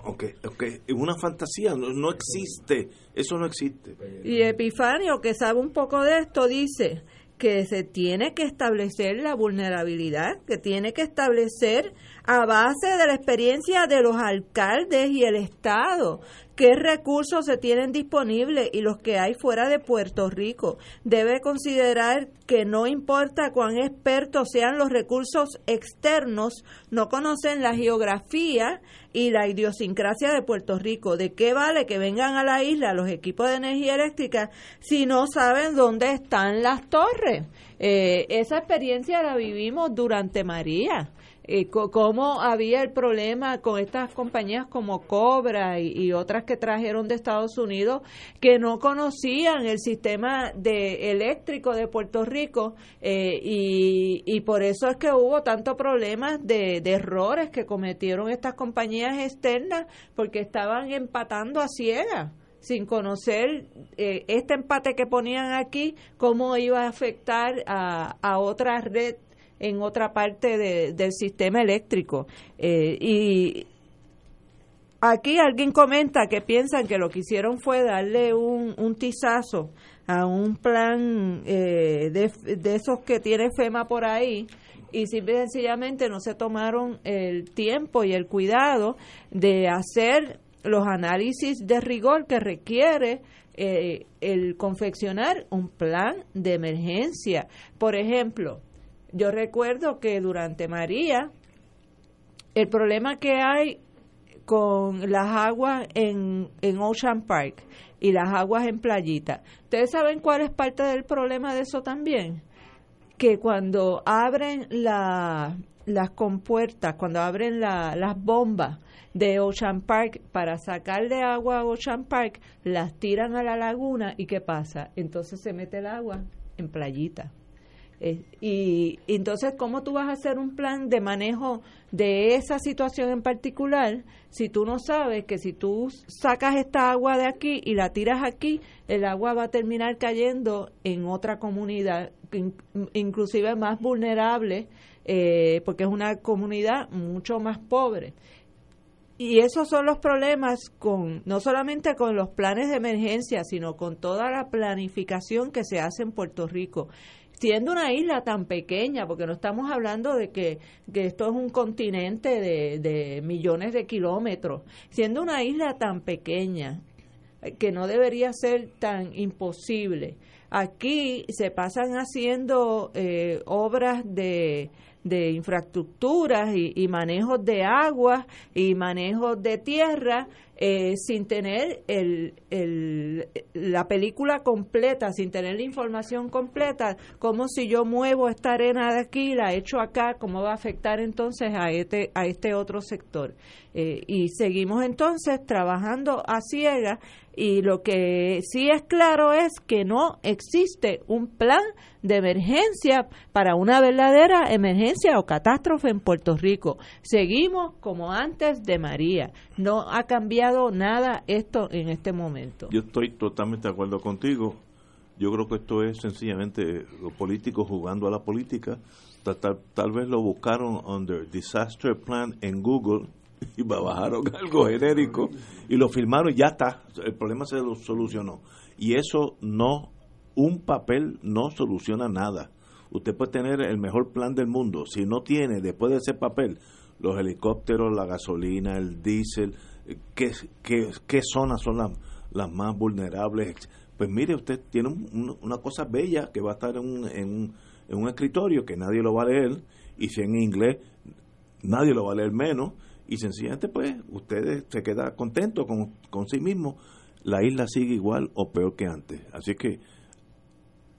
Speaker 1: Aunque, okay, es una fantasía, no, existe, eso no existe.
Speaker 3: Y Epifanio, que sabe un poco de esto, dice que se tiene que establecer la vulnerabilidad, que tiene que establecer a base de la experiencia de los alcaldes y el Estado qué recursos se tienen disponibles y los que hay fuera de Puerto Rico. Debe considerar que no importa cuán expertos sean los recursos externos, no conocen la geografía y la idiosincrasia de Puerto Rico. ¿De qué vale que vengan a la isla los equipos de energía eléctrica si no saben dónde están las torres? Eh, esa experiencia la vivimos durante María eh, cómo había el problema con estas compañías como Cobra y, otras que trajeron de Estados Unidos que no conocían el sistema de eléctrico de Puerto Rico eh, y, y, por eso es que hubo tantos problemas de, errores que cometieron estas compañías externas porque estaban empatando a ciegas sin conocer eh, este empate que ponían aquí, cómo iba a afectar a, a otra red en otra parte del sistema eléctrico. Eh, y aquí alguien comenta que piensan que lo que hicieron fue darle un, un tizazo a un plan eh, de, de, esos que tiene FEMA por ahí y simple y sencillamente no se tomaron el tiempo y el cuidado de hacer los análisis de rigor que requiere eh, el confeccionar un plan de emergencia. Por ejemplo, yo recuerdo que durante María, el problema que hay con las aguas en, en Ocean Park y las aguas en Playita, ¿ustedes saben cuál es parte del problema de eso también? Que cuando abren la, las compuertas, cuando abren la, las bombas de Ocean Park para sacarle agua a Ocean Park, las tiran a la laguna y ¿qué pasa? Entonces se mete el agua en Playita. Eh, y, entonces, ¿cómo tú vas a hacer un plan de manejo de esa situación en particular si tú no sabes que si tú sacas esta agua de aquí y la tiras aquí, el agua va a terminar cayendo en otra comunidad, inclusive más vulnerable, eh, porque es una comunidad mucho más pobre? Y esos son los problemas con no solamente con los planes de emergencia, sino con toda la planificación que se hace en Puerto Rico siendo una isla tan pequeña, porque no estamos hablando de que, esto es un continente de, de, millones de kilómetros, siendo una isla tan pequeña, eh, que no debería ser tan imposible. Aquí se pasan haciendo eh, obras de de infraestructuras y, y manejos de agua y manejos de tierra eh, sin tener el, la película completa, sin tener la información completa, como si yo muevo esta arena de aquí, la echo acá, cómo va a afectar entonces a este, a este otro sector. Eh, y seguimos entonces trabajando a ciegas y lo que sí es claro es que no existe un plan de emergencia para una verdadera emergencia o catástrofe en Puerto Rico. Seguimos como antes de María. No ha cambiado nada esto en este momento.
Speaker 1: Yo estoy totalmente de acuerdo contigo. Yo creo que esto es sencillamente los políticos jugando a la política. Tal, tal, vez lo buscaron under disaster plan en Google y bajaron algo genérico y lo firmaron y ya está. El problema se lo solucionó. Y eso no un papel no soluciona nada. Usted puede tener el mejor plan del mundo. Si no tiene, después de ese papel, los helicópteros, la gasolina, el diésel, qué, qué, zonas son las, las más vulnerables. Pues mire, usted tiene una cosa bella que va a estar en un, en, en un escritorio que nadie lo va a leer, y si en inglés nadie lo va a leer menos, y sencillamente pues usted se queda contento con, con sí mismo. La isla sigue igual o peor que antes. Así que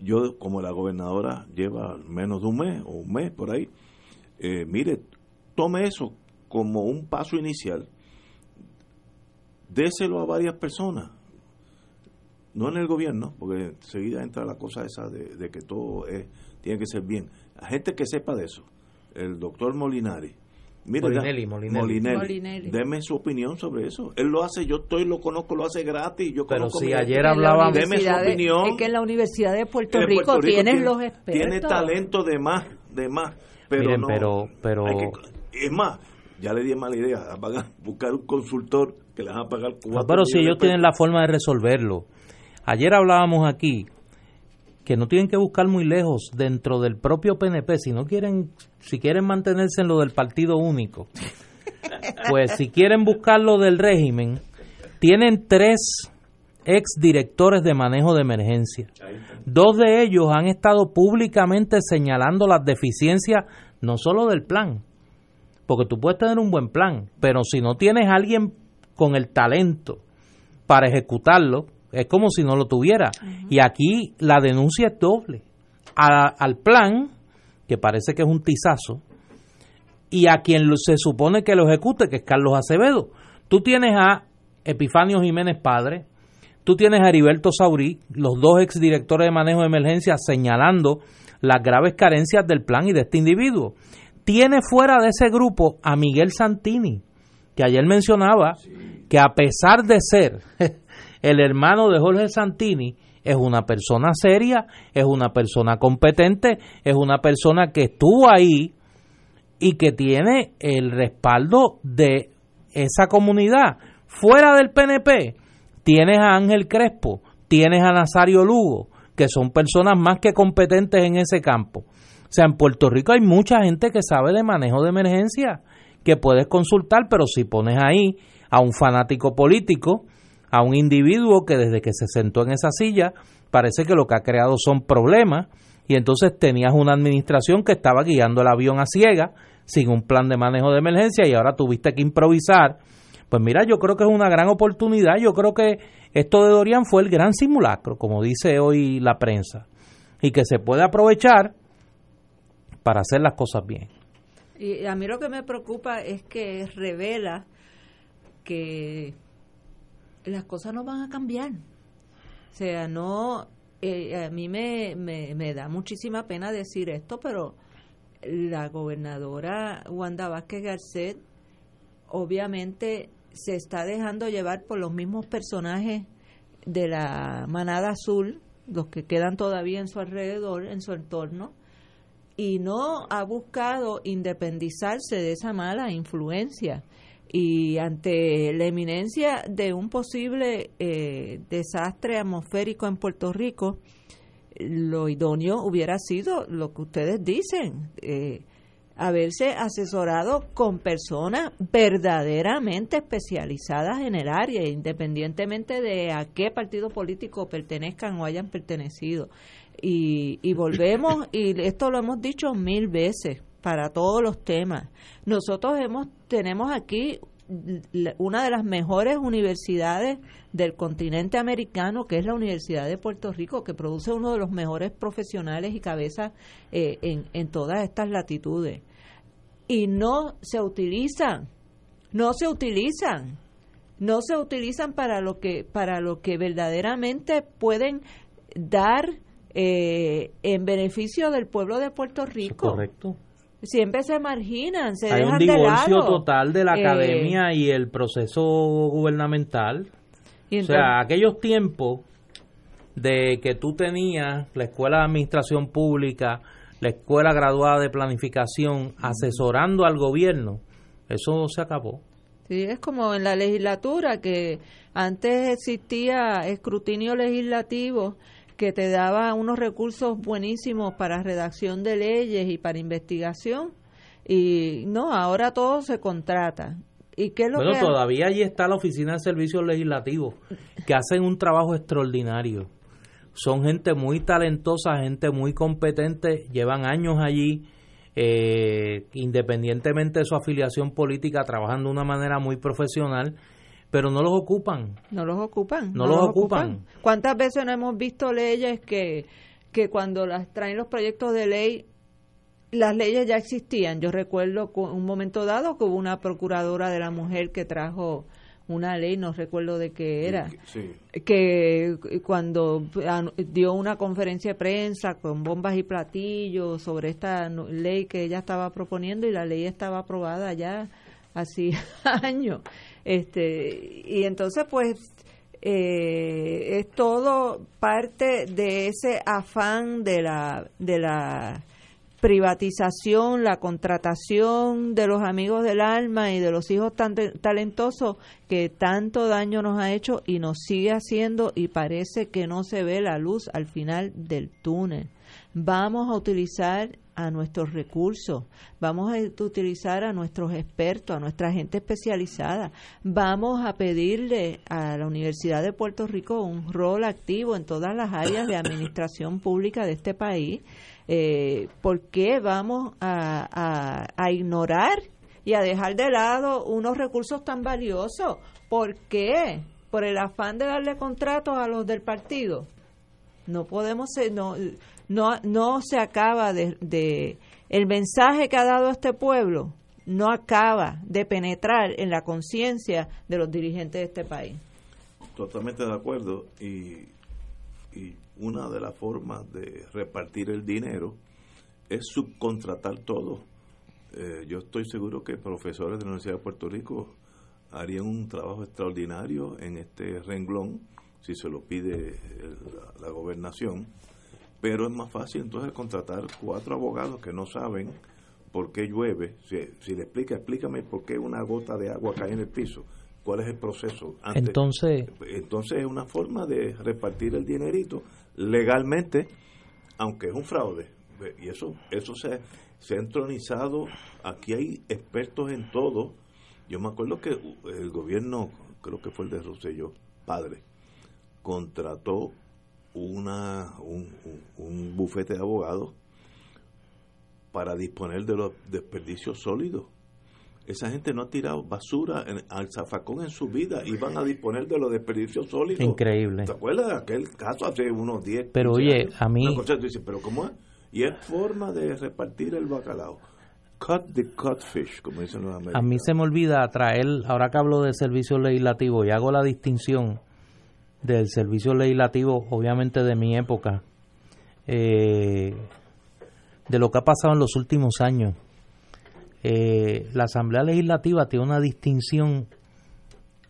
Speaker 1: yo como la gobernadora lleva menos de un mes o un mes por ahí, eh, mire, tome eso como un paso inicial, déselo a varias personas, no en el gobierno, porque enseguida entra la cosa esa de, que todo es, tiene que ser bien. A gente que sepa de eso, el doctor Molinari,
Speaker 2: Molinelli,
Speaker 1: Molinelli, Deme su opinión sobre eso. Él lo hace, yo estoy, lo conozco, lo hace gratis. Yo
Speaker 2: Pero si ayer hablábamos.
Speaker 1: Deme su opinión.
Speaker 3: Es que en la Universidad de Puerto, Rico, tienen los expertos.
Speaker 1: Tiene talento de más, de más. Pero no.
Speaker 2: Pero, pero...
Speaker 1: es más, ya le di mala idea. A buscar un consultor que le van a pagar cuatro
Speaker 2: Pero si ellos tienen la forma de resolverlo. Ayer hablábamos aquí que no tienen que buscar muy lejos dentro del propio PNP si no quieren si quieren mantenerse en lo del partido único *laughs* pues si quieren buscar lo del régimen tienen tres ex directores de manejo de emergencia. Dos de ellos han estado públicamente señalando las deficiencias no solo del plan, porque tú puedes tener un buen plan, pero si no tienes a alguien con el talento para ejecutarlo, es como si no lo tuviera. Y aquí la denuncia es doble. al plan, que parece que es un tizazo, y a quien se supone que lo ejecute, que es Carlos Acevedo. Tú tienes a Epifanio Jiménez Padre, tú tienes a Heriberto Saurí, los dos exdirectores de manejo de emergencia, señalando las graves carencias del plan y de este individuo. Tiene fuera de ese grupo a Miguel Santini, que ayer mencionaba que a pesar de ser *laughs* el hermano de Jorge Santini, es una persona seria, es una persona competente, es una persona que estuvo ahí y que tiene el respaldo de esa comunidad. Fuera del PNP, tienes a Ángel Crespo, tienes a Nazario Lugo, que son personas más que competentes en ese campo. O sea, en Puerto Rico hay mucha gente que sabe de manejo de emergencia, que puedes consultar, pero si pones ahí a un fanático político, a un individuo que desde que se sentó en esa silla, parece que lo que ha creado son problemas, y entonces tenías una administración que estaba guiando el avión a ciega, sin un plan de manejo de emergencia, y ahora tuviste que improvisar. Pues mira, yo creo que es una gran oportunidad, yo creo que esto de Dorian fue el gran simulacro, como dice hoy la prensa, y que se puede aprovechar para hacer las cosas bien.
Speaker 3: Y a mí lo que me preocupa es que revela que las cosas no van a cambiar. O sea, no, eh, a mí me, me, me, da muchísima pena decir esto, pero la gobernadora Wanda Vázquez Garcet obviamente se está dejando llevar por los mismos personajes de la manada azul, los que quedan todavía en su alrededor, en su entorno, y no ha buscado independizarse de esa mala influencia. Y ante la eminencia de un posible eh, desastre atmosférico en Puerto Rico, lo idóneo hubiera sido lo que ustedes dicen, eh, haberse asesorado con personas verdaderamente especializadas en el área, independientemente de a qué partido político pertenezcan o hayan pertenecido. Y, y volvemos, y esto lo hemos dicho mil veces para todos los temas. Nosotros hemos tenemos aquí una de las mejores universidades del continente americano, que es la Universidad de Puerto Rico, que produce uno de los mejores profesionales y cabezas eh, en, en todas estas latitudes. Y no se utilizan, no se utilizan, no se utilizan para lo que, para lo que verdaderamente pueden dar eh, en beneficio del pueblo de Puerto Rico.
Speaker 2: Correcto
Speaker 3: siempre se marginan, se
Speaker 2: Hay
Speaker 3: un
Speaker 2: divorcio total de la eh, academia y el proceso gubernamental. o sea, aquellos tiempos de que tú tenías la escuela de administración pública, la escuela graduada de planificación asesorando al gobierno, eso se acabó.
Speaker 3: Sí, es como en la legislatura que antes existía escrutinio legislativo que te daba unos recursos buenísimos para redacción de leyes y para investigación y no, ahora todo se contrata. ¿Y qué es lo
Speaker 2: bueno, todavía allí está la Oficina de Servicios Legislativos, que hacen un trabajo extraordinario. Son gente muy talentosa, gente muy competente, llevan años allí, eh, independientemente de su afiliación política, trabajando de una manera muy profesional pero no los ocupan.
Speaker 3: No los ocupan.
Speaker 2: No, los, ocupan.
Speaker 3: ¿Cuántas veces no hemos visto leyes que, que cuando las traen los proyectos de ley, las leyes ya existían? Yo recuerdo un momento dado que hubo una procuradora de la mujer que trajo una ley, no recuerdo de qué era, que cuando dio una conferencia de prensa con bombas y platillos sobre esta ley que ella estaba proponiendo y la ley estaba aprobada ya hace *laughs* años. Este, y entonces, pues, eh, es todo parte de ese afán de la, de la privatización, la contratación de los amigos del alma y de los hijos tan talentosos que tanto daño nos ha hecho y nos sigue haciendo y parece que no se ve la luz al final del túnel. Vamos a utilizar a nuestros recursos, vamos a utilizar a nuestros expertos, a nuestra gente especializada, vamos a pedirle a la Universidad de Puerto Rico un rol activo en todas las áreas de administración pública de este país. Eh, ¿Por qué vamos a, a ignorar y a dejar de lado unos recursos tan valiosos? ¿Por qué? ¿Por el afán de darle contratos a los del partido? No podemos, no, no, no se acaba de, el mensaje que ha dado este pueblo no acaba de penetrar en la conciencia de los dirigentes de este país.
Speaker 1: Totalmente de acuerdo y, y una de las formas de repartir el dinero es subcontratar todo. Eh, yo estoy seguro que profesores de la Universidad de Puerto Rico harían un trabajo extraordinario en este renglón si se lo pide la gobernación pero es más fácil entonces contratar cuatro abogados que no saben por qué llueve. Si, le explica, explícame por qué una gota de agua cae en el piso. ¿Cuál es el proceso?
Speaker 2: entonces,
Speaker 1: entonces es una forma de repartir el dinerito legalmente, aunque es un fraude. Y eso, eso se, se ha entronizado. Aquí hay expertos en todo. Yo me acuerdo que el gobierno, creo que fue el de Rosselló, padre, contrató una, un, un, bufete de abogados para disponer de los desperdicios sólidos. Esa gente no ha tirado basura al zafacón en su vida y van a disponer de los desperdicios sólidos.
Speaker 2: Increíble.
Speaker 1: ¿Te acuerdas de aquel caso hace unos 10
Speaker 2: Pero oye, a mí...
Speaker 1: pero ¿cómo es? Y es forma de repartir el bacalao. Cut the cutfish, como dicen los americanos.
Speaker 2: A mí se me olvida traer, ahora que hablo de servicio legislativo y hago la distinción del servicio legislativo, obviamente de mi época, eh, de lo que ha pasado en los últimos años. Eh, la Asamblea Legislativa tiene una distinción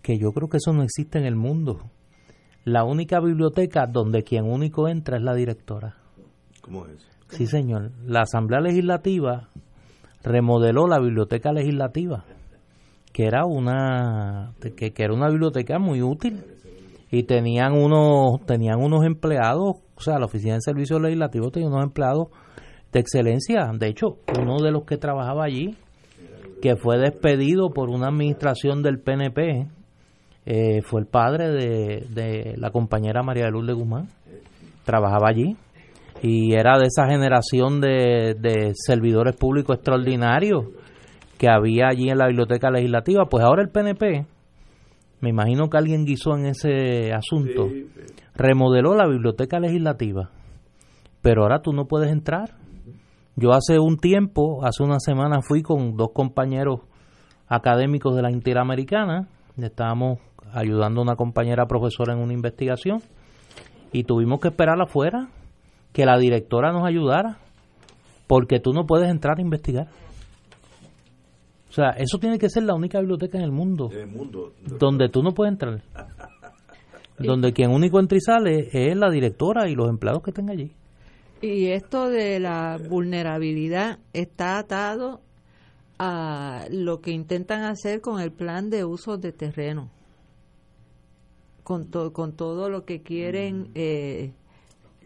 Speaker 2: que yo creo que eso no existe en el mundo. La única biblioteca donde quien único entra es la directora.
Speaker 1: ¿Cómo es?
Speaker 2: Sí, señor. La Asamblea Legislativa remodeló la biblioteca legislativa, que era una que, que era una biblioteca muy útil y tenían unos tenían unos empleados, o sea, la oficina de servicios legislativos tenía unos empleados de excelencia. De hecho, uno de los que trabajaba allí, que fue despedido por una administración del PNP, eh, fue el padre de, la compañera María de Lourdes Guzmán. Trabajaba allí y era de esa generación de, de servidores públicos extraordinarios que había allí en la biblioteca legislativa. Pues ahora el PNP me imagino que alguien guisó en ese asunto, remodeló la biblioteca legislativa, pero ahora tú no puedes entrar. Yo hace un tiempo, hace una semana, fui con dos compañeros académicos de la Interamericana, estábamos ayudando a una compañera profesora en una investigación. Y tuvimos que esperar afuera que la directora nos ayudara, porque tú no puedes entrar a investigar. O sea, eso tiene que ser la única biblioteca en el mundo, donde tú no puedes entrar. *laughs* donde quien único entra y sale es la directora y los empleados que estén allí.
Speaker 3: Y esto de la vulnerabilidad está atado a lo que intentan hacer con el plan de uso de terreno, con, con todo lo que quieren mm. eh,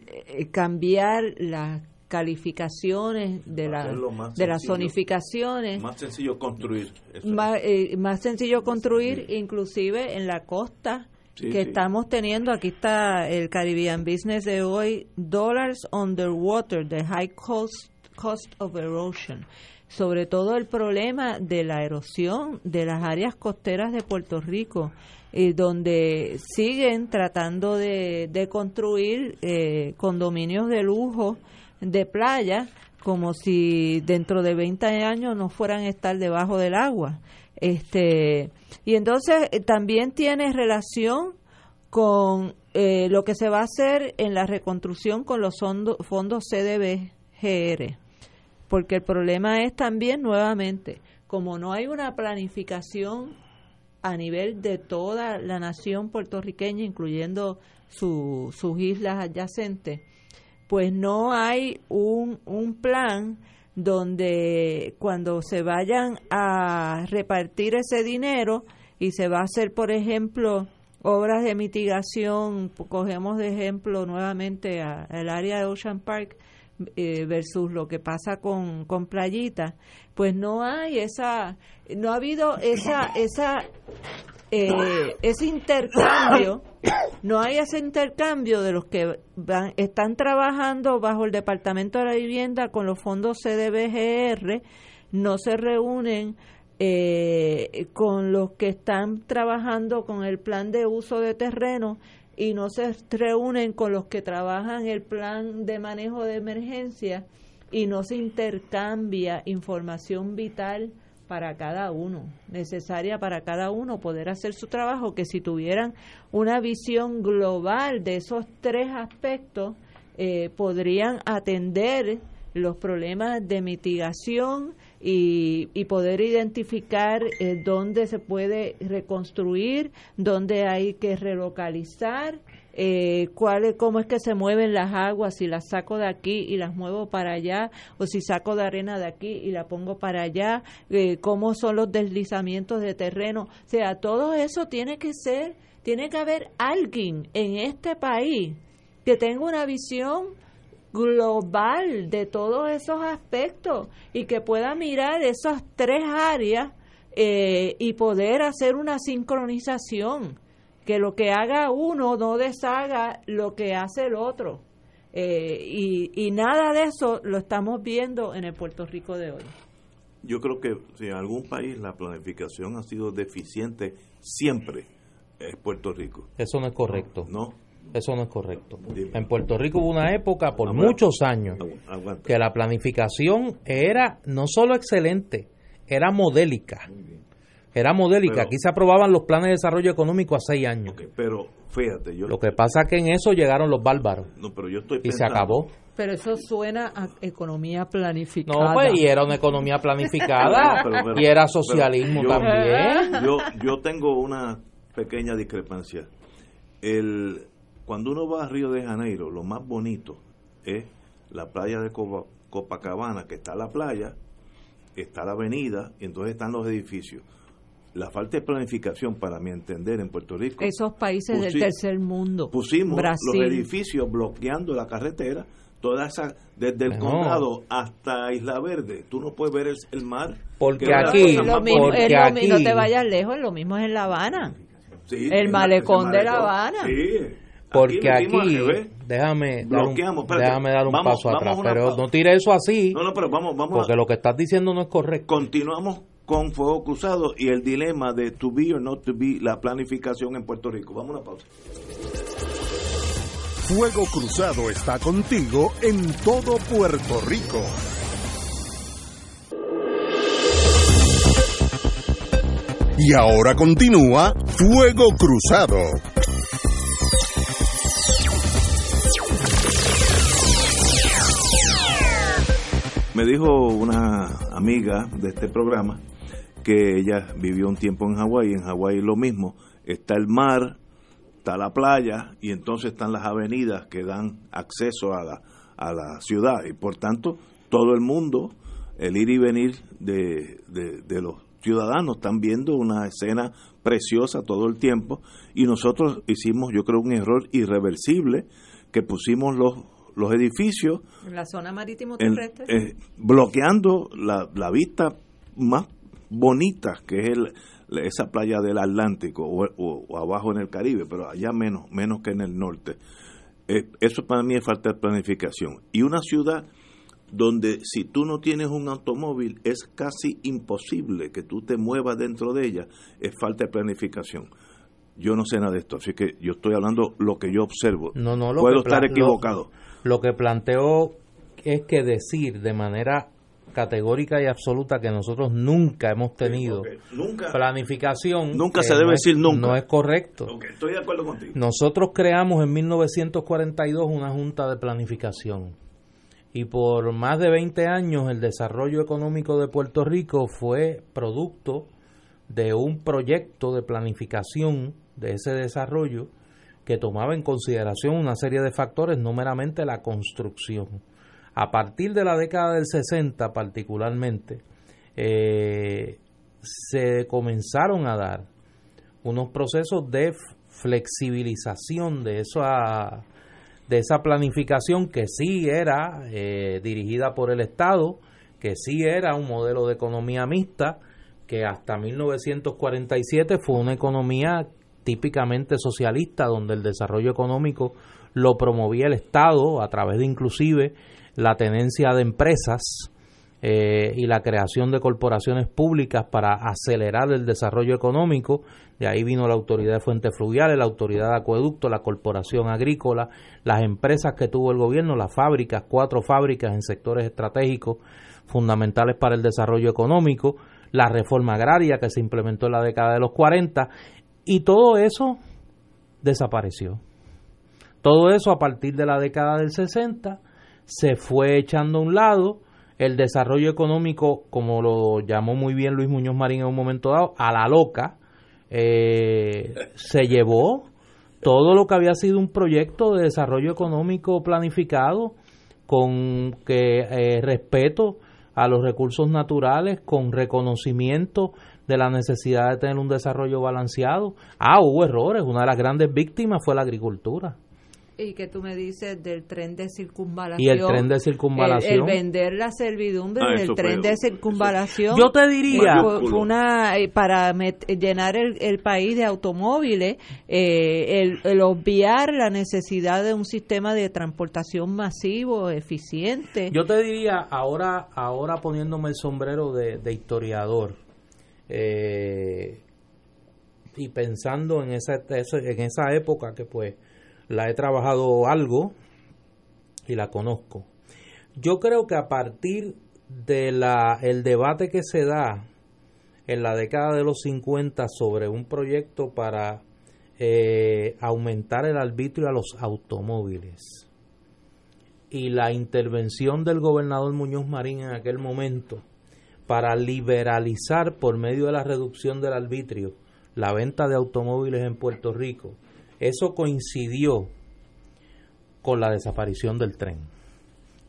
Speaker 3: eh, cambiar las calificaciones de, la, de las zonificaciones.
Speaker 1: Más sencillo construir.
Speaker 3: Más, eh, más, sencillo construir, inclusive en la costa que estamos teniendo. Aquí está el Caribbean Business de hoy, Dollars Underwater, the High Cost, cost of Erosion. Sobre todo el problema de la erosión de las áreas costeras de Puerto Rico. Eh, donde siguen tratando de, de construir eh, condominios de lujo de playa como si dentro de 20 años no fueran a estar debajo del agua. Este, y entonces eh, también tiene relación con eh, lo que se va a hacer en la reconstrucción con los fondos CDBGR, porque el problema es también nuevamente, como no hay una planificación a nivel de toda la nación puertorriqueña, incluyendo sus islas adyacentes, pues no hay un, un plan donde cuando se vayan a repartir ese dinero y se va a hacer, por ejemplo, obras de mitigación, cogemos de ejemplo nuevamente el área de Ocean Park, eh, versus lo que pasa con, con Playita, pues no hay esa, no ha habido esa, esa, eh, ese intercambio, no hay ese intercambio de los que van, están trabajando bajo el Departamento de la Vivienda con los fondos CDBGR, no se reúnen eh, con los que están trabajando con el plan de uso de terreno y no se reúnen con los que trabajan el plan de manejo de emergencia y no se intercambia información vital para cada uno, necesaria para cada uno poder hacer su trabajo, que si tuvieran una visión global de esos tres aspectos, eh, podrían atender los problemas de mitigación, y, poder identificar eh, dónde se puede reconstruir, dónde hay que relocalizar, eh, cuál, cómo es que se mueven las aguas, si las saco de aquí y las muevo para allá, o si saco de arena de aquí y la pongo para allá, eh, cómo son los deslizamientos de terreno. O sea, todo eso tiene que ser, tiene que haber alguien en este país que tenga una visión global de todos esos aspectos y que pueda mirar esas tres áreas eh, y poder hacer una sincronización, que lo que haga uno no deshaga lo que hace el otro. Eh, y, y nada de eso lo estamos viendo en el Puerto Rico de hoy.
Speaker 1: Yo creo que si en algún país la planificación ha sido deficiente siempre es Puerto Rico.
Speaker 2: Eso no es correcto. No. Eso no es correcto. En Puerto Rico hubo una época, por muchos años, que la planificación era no solo excelente, era modélica. Era modélica. Aquí se aprobaban los planes de desarrollo económico a seis años.
Speaker 1: pero fíjate, yo...
Speaker 2: Lo que pasa es que en eso llegaron los bárbaros.
Speaker 1: No, pero yo estoy
Speaker 2: y se acabó.
Speaker 3: Pero eso suena a economía planificada.
Speaker 2: No, pues, y era una economía planificada. *laughs* y era socialismo también.
Speaker 1: Yo, yo tengo una pequeña discrepancia. El, cuando uno va a Río de Janeiro, lo más bonito es la playa de Copacabana, que está la playa, está la avenida, y entonces están los edificios. La falta de planificación, para mi entender, en Puerto Rico.
Speaker 3: Esos países del tercer mundo.
Speaker 1: Pusimos los edificios bloqueando la carretera, toda esa, desde el condado hasta Isla Verde. Tú no puedes ver el, mar.
Speaker 2: Porque aquí,
Speaker 3: lo mismo, no te vayas lejos, lo mismo es en La Habana. el, malecón de La Habana.
Speaker 1: Sí
Speaker 2: porque aquí, déjame, dar un, déjame dar un paso atrás, pero no tire eso así.
Speaker 1: No, no, pero vamos, vamos.
Speaker 2: Porque lo que estás diciendo no es correcto.
Speaker 1: Continuamos con Fuego Cruzado y el dilema de to be or not to be, la planificación en Puerto Rico. Vamos a una pausa.
Speaker 4: Fuego Cruzado está contigo en todo Puerto Rico. Y ahora continúa Fuego Cruzado.
Speaker 1: Me dijo una amiga de este programa que ella vivió un tiempo en Hawái y en Hawái lo mismo, está el mar, está la playa y entonces están las avenidas que dan acceso a la, a la ciudad y por tanto todo el mundo, el ir y venir de, de los ciudadanos están viendo una escena preciosa todo el tiempo y nosotros hicimos yo creo un error irreversible que pusimos los los edificios.
Speaker 3: En la zona marítimo terrestre.
Speaker 1: Eh, bloqueando la, la, vista más bonita que es el, esa playa del Atlántico o, abajo en el Caribe, pero allá menos, menos que en el norte. Eh, eso para mí es falta de planificación. Y una ciudad donde si tú no tienes un automóvil es casi imposible que tú te muevas dentro de ella, es falta de planificación. Yo no sé nada de esto, así que yo estoy hablando lo que yo observo.
Speaker 2: No, no,
Speaker 1: Puedo estar equivocado.
Speaker 2: Lo que planteo es que decir de manera categórica y absoluta que nosotros nunca hemos tenido planificación.
Speaker 1: Nunca se debe decir nunca.
Speaker 2: No es correcto.
Speaker 1: estoy de acuerdo contigo.
Speaker 2: Nosotros creamos en 1942 una junta de planificación y por más de 20 años el desarrollo económico de Puerto Rico fue producto de un proyecto de planificación de ese desarrollo que tomaba en consideración una serie de factores, no meramente la construcción. A partir de la década del 60 particularmente, eh, se comenzaron a dar unos procesos de flexibilización de esa, de esa planificación que sí era eh, dirigida por el Estado, que sí era un modelo de economía mixta, que hasta 1947 fue una economía típicamente socialista, donde el desarrollo económico lo promovía el Estado a través de inclusive la tenencia de empresas eh, y la creación de corporaciones públicas para acelerar el desarrollo económico. De ahí vino la Autoridad de Fuentes Fluviales, la Autoridad de Acueducto, la Corporación Agrícola, las empresas que tuvo el gobierno, las fábricas, cuatro fábricas en sectores estratégicos fundamentales para el desarrollo económico, la reforma agraria que se implementó en la década de los 40 y todo eso desapareció. Todo eso a partir de la década del 60 se fue echando a un lado el desarrollo económico, como lo llamó muy bien Luis Muñoz Marín en un momento dado, a la loca, eh, se llevó todo lo que había sido un proyecto de desarrollo económico planificado con que eh, respeto a los recursos naturales, con reconocimiento de la necesidad de tener un desarrollo balanceado. Ah, hubo errores, una de las grandes víctimas fue la agricultura.
Speaker 3: ¿Y que tú me dices del tren de circunvalación?
Speaker 2: Y el tren de circunvalación.
Speaker 3: El, vender la servidumbre ah, del tren de circunvalación.
Speaker 2: Yo te diría.
Speaker 3: Fue, una, eh, para llenar el, país de automóviles, eh, el, obviar la necesidad de un sistema de transportación masivo, eficiente.
Speaker 2: Yo te diría, ahora, ahora poniéndome el sombrero de, historiador, eh, y pensando en esa, en esa época que pues la he trabajado algo y la conozco. Yo creo que a partir de la el debate que se da en la década de los 50 sobre un proyecto para eh, aumentar el arbitrio a los automóviles y la intervención del gobernador Muñoz Marín en aquel momento para liberalizar por medio de la reducción del arbitrio la venta de automóviles en Puerto Rico eso coincidió con la desaparición del tren.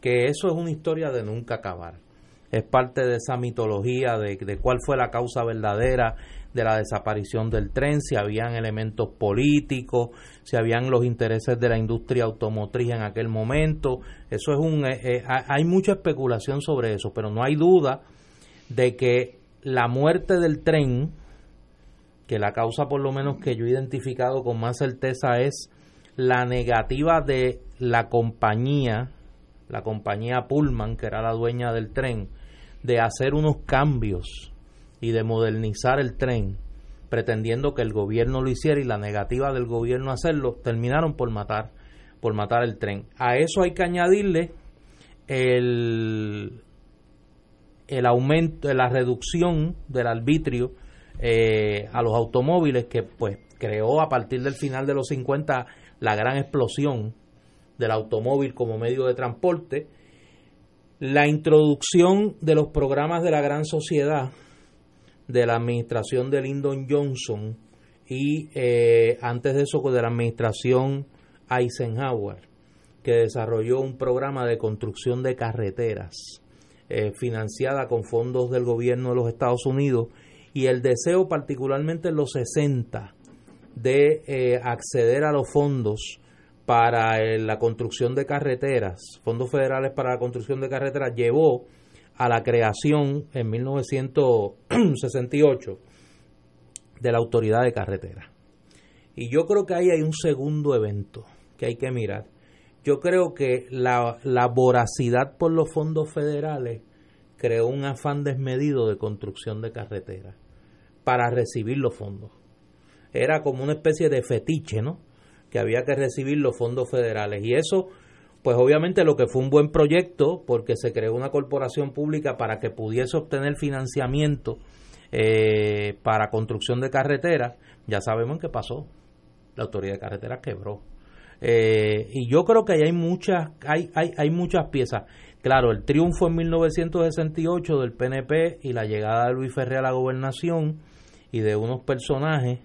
Speaker 2: Que eso es una historia de nunca acabar. Es parte de esa mitología de, cuál fue la causa verdadera de la desaparición del tren, si habían elementos políticos, si habían los intereses de la industria automotriz en aquel momento. Eso es un eh, eh, hay mucha especulación sobre eso, pero no hay duda de que la muerte del tren que la causa por lo menos que yo he identificado con más certeza es la negativa de la compañía, la compañía Pullman, que era la dueña del tren, de hacer unos cambios y de modernizar el tren, pretendiendo que el gobierno lo hiciera y la negativa del gobierno hacerlo, terminaron por matar, por matar el tren. A eso hay que añadirle el, el aumento, la reducción del arbitrio eh, a los automóviles que pues creó a partir del final de los 50 la gran explosión del automóvil como medio de transporte, la introducción de los programas de la gran sociedad de la administración de Lyndon Johnson y eh, antes de eso de la administración Eisenhower, que desarrolló un programa de construcción de carreteras eh, financiada con fondos del gobierno de los Estados Unidos y el deseo particularmente en los 60 de eh, acceder a los fondos para eh, la construcción de carreteras, fondos federales para la construcción de carreteras, llevó a la creación en 1968 de la Autoridad de Carreteras. Y yo creo que ahí hay un segundo evento que hay que mirar. Yo creo que la, la voracidad por los fondos federales creó un afán desmedido de construcción de carreteras para recibir los fondos. Era como una especie de fetiche, ¿no? Que había que recibir los fondos federales. Y eso, pues obviamente lo que fue un buen proyecto, porque se creó una corporación pública para que pudiese obtener financiamiento eh, para construcción de carreteras, ya sabemos qué pasó. La autoridad de carreteras quebró. Eh, y yo creo que ahí hay muchas, hay, hay, hay muchas piezas. Claro, el triunfo en 1968 del PNP y la llegada de Luis Ferrer a la gobernación y de unos personajes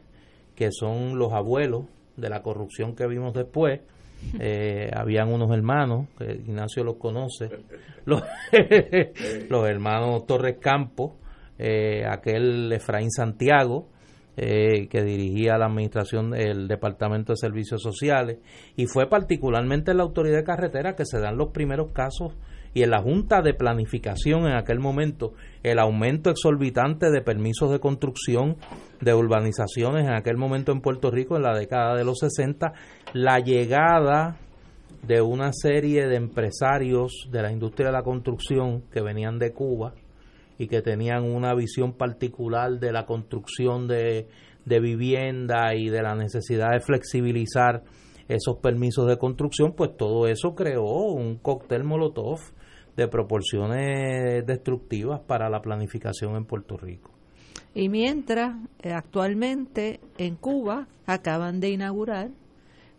Speaker 2: que son los abuelos de la corrupción que vimos después. *laughs* Eh, habían unos hermanos, que Ignacio los conoce, *laughs* *laughs* los, hermanos Torres Campos, eh, aquel Efraín Santiago, eh, que dirigía la administración del Departamento de Servicios Sociales, y fue particularmente en la Autoridad de Carretera que se dan los primeros casos y en la Junta de Planificación en aquel momento el aumento exorbitante de permisos de construcción de urbanizaciones en aquel momento en Puerto Rico en la década de los 60, la llegada de una serie de empresarios de la industria de la construcción que venían de Cuba y que tenían una visión particular de la construcción de, de vivienda y de la necesidad de flexibilizar esos permisos de construcción, pues todo eso creó un cóctel molotov de proporciones destructivas para la planificación en Puerto Rico.
Speaker 3: Y mientras, eh, actualmente en Cuba acaban de inaugurar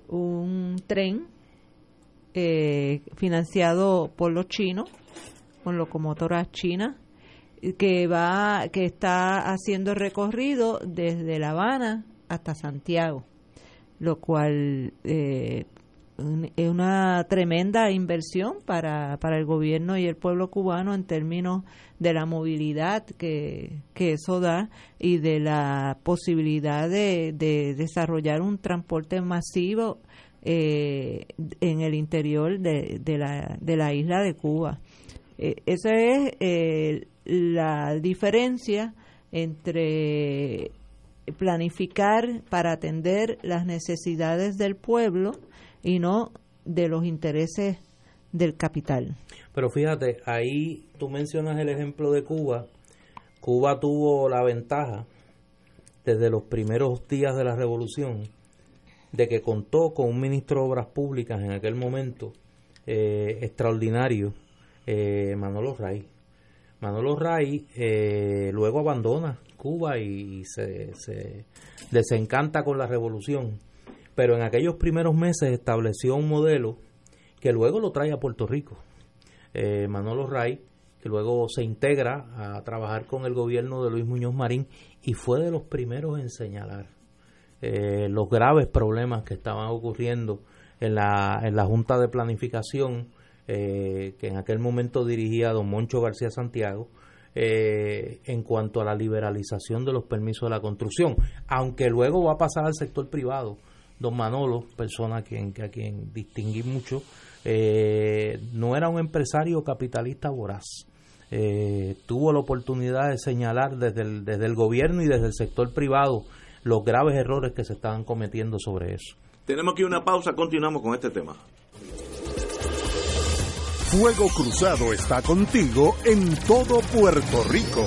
Speaker 3: un tren eh, financiado por los chinos, con locomotoras chinas, que va, que está haciendo recorrido desde La Habana hasta Santiago, lo cual eh, es una tremenda inversión para, para el gobierno y el pueblo cubano en términos de la movilidad que, que eso da y de la posibilidad de, desarrollar un transporte masivo eh, en el interior de, de, la, de la isla de Cuba. Eh, esa es eh, la diferencia entre planificar para atender las necesidades del pueblo y no de los intereses del capital.
Speaker 2: Pero fíjate, ahí tú mencionas el ejemplo de Cuba. Cuba tuvo la ventaja desde los primeros días de la revolución de que contó con un ministro de Obras Públicas en aquel momento eh, extraordinario, eh, Manolo Ray. Manolo Ray eh, luego abandona Cuba y se, se desencanta con la revolución pero en aquellos primeros meses estableció un modelo que luego lo trae a Puerto Rico. Eh, Manolo Ray, que luego se integra a trabajar con el gobierno de Luis Muñoz Marín y fue de los primeros en señalar eh, los graves problemas que estaban ocurriendo en la, en la Junta de Planificación eh, que en aquel momento dirigía don Moncho García Santiago, en cuanto a la liberalización de los permisos de la construcción, aunque luego va a pasar al sector privado don Manolo, persona a quien, a quien distinguí mucho, eh, no era un empresario capitalista voraz. Eh, tuvo la oportunidad de señalar desde el, desde el gobierno y desde el sector privado los graves errores que se estaban cometiendo sobre eso.
Speaker 1: Tenemos aquí una pausa, continuamos con este tema.
Speaker 4: Fuego Cruzado está contigo en todo Puerto Rico.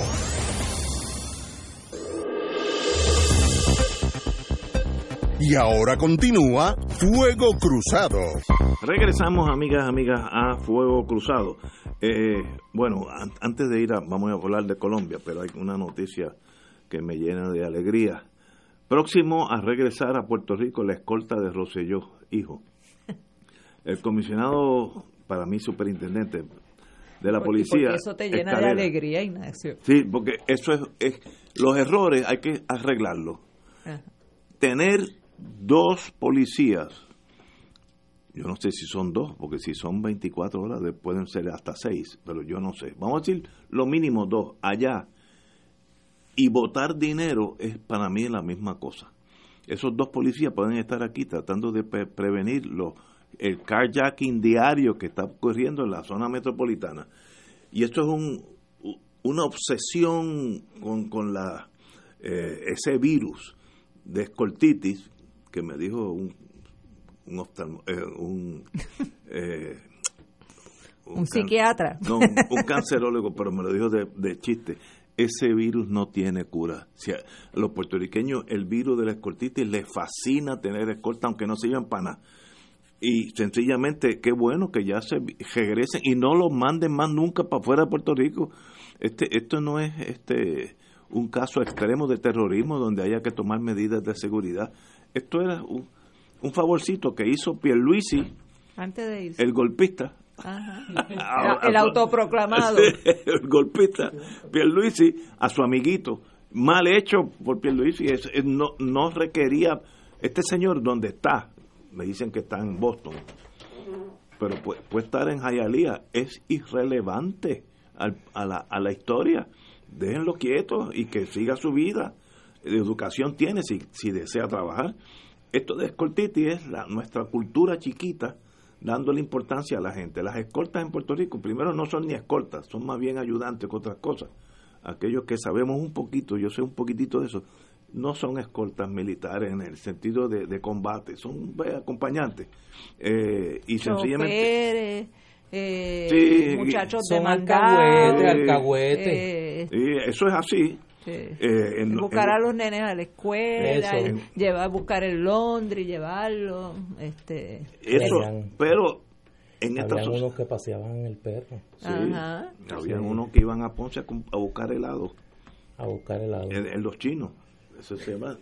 Speaker 4: Y ahora continúa Fuego Cruzado.
Speaker 1: Regresamos, amigas, amigas, a Fuego Cruzado. Eh, bueno, antes de ir a, vamos a hablar de Colombia, pero hay una noticia que me llena de alegría. Próximo a regresar a Puerto Rico, la escolta de Roselló, hijo. El comisionado, para mí, superintendente de la policía.
Speaker 3: Porque eso te llena de alegría, Ignacio.
Speaker 1: Sí, porque eso es, es los errores hay que arreglarlos. Tener dos policías, yo no sé si son dos, porque si son 24 horas pueden ser hasta seis, pero yo no sé. Vamos a decir lo mínimo dos, allá. Y votar dinero es para mí la misma cosa. Esos dos policías pueden estar aquí tratando de prevenir el carjacking diario que está ocurriendo en la zona metropolitana. Y esto es un, una obsesión con, con la, eh, ese virus de escoltitis que me dijo un un, eh, un, *laughs*
Speaker 3: eh, un, psiquiatra.
Speaker 1: No, un, cancerólogo, pero me lo dijo de, chiste. Ese virus no tiene cura. A los puertorriqueños el virus de la escoltitis les fascina tener escolta, aunque no se llevan para nada. Y sencillamente, qué bueno que ya se regresen y no los manden más nunca para fuera de Puerto Rico. Este, esto no es este un caso extremo de terrorismo donde haya que tomar medidas de seguridad esto era un, favorcito que hizo Pierluisi,
Speaker 3: antes de irse.
Speaker 1: el golpista. *laughs*
Speaker 3: el autoproclamado. *laughs*
Speaker 1: el golpista, Pierluisi, a su amiguito. Mal hecho por Pierluisi. Es, no, no requería. Este señor, donde está? Me dicen que está en Boston. Pero puede, puede estar en Hialeah. Es irrelevante a, la, a la historia. Déjenlo quieto y que siga su vida educación tiene si, si desea trabajar. Esto de escoltitis es la, nuestra cultura chiquita dándole importancia a la gente. Las escoltas en Puerto Rico, primero no son ni escoltas, son más bien ayudantes que otras cosas. Aquellos que sabemos un poquito, yo sé un poquitito de eso, no son escoltas militares en el sentido de, combate, son acompañantes. Eh, y sencillamente...
Speaker 3: Eh, muchachos de
Speaker 1: alcahuete, eh, eso es así.
Speaker 3: Eh, buscar a los nenes a la escuela, llevar, buscar el Londres, llevarlo. Este,
Speaker 1: eso, pero en
Speaker 2: Habían unos que paseaban el perro.
Speaker 1: Había unos que iban a Ponce a, buscar helado.
Speaker 2: A buscar helado.
Speaker 1: En, los chinos. Eso se llama.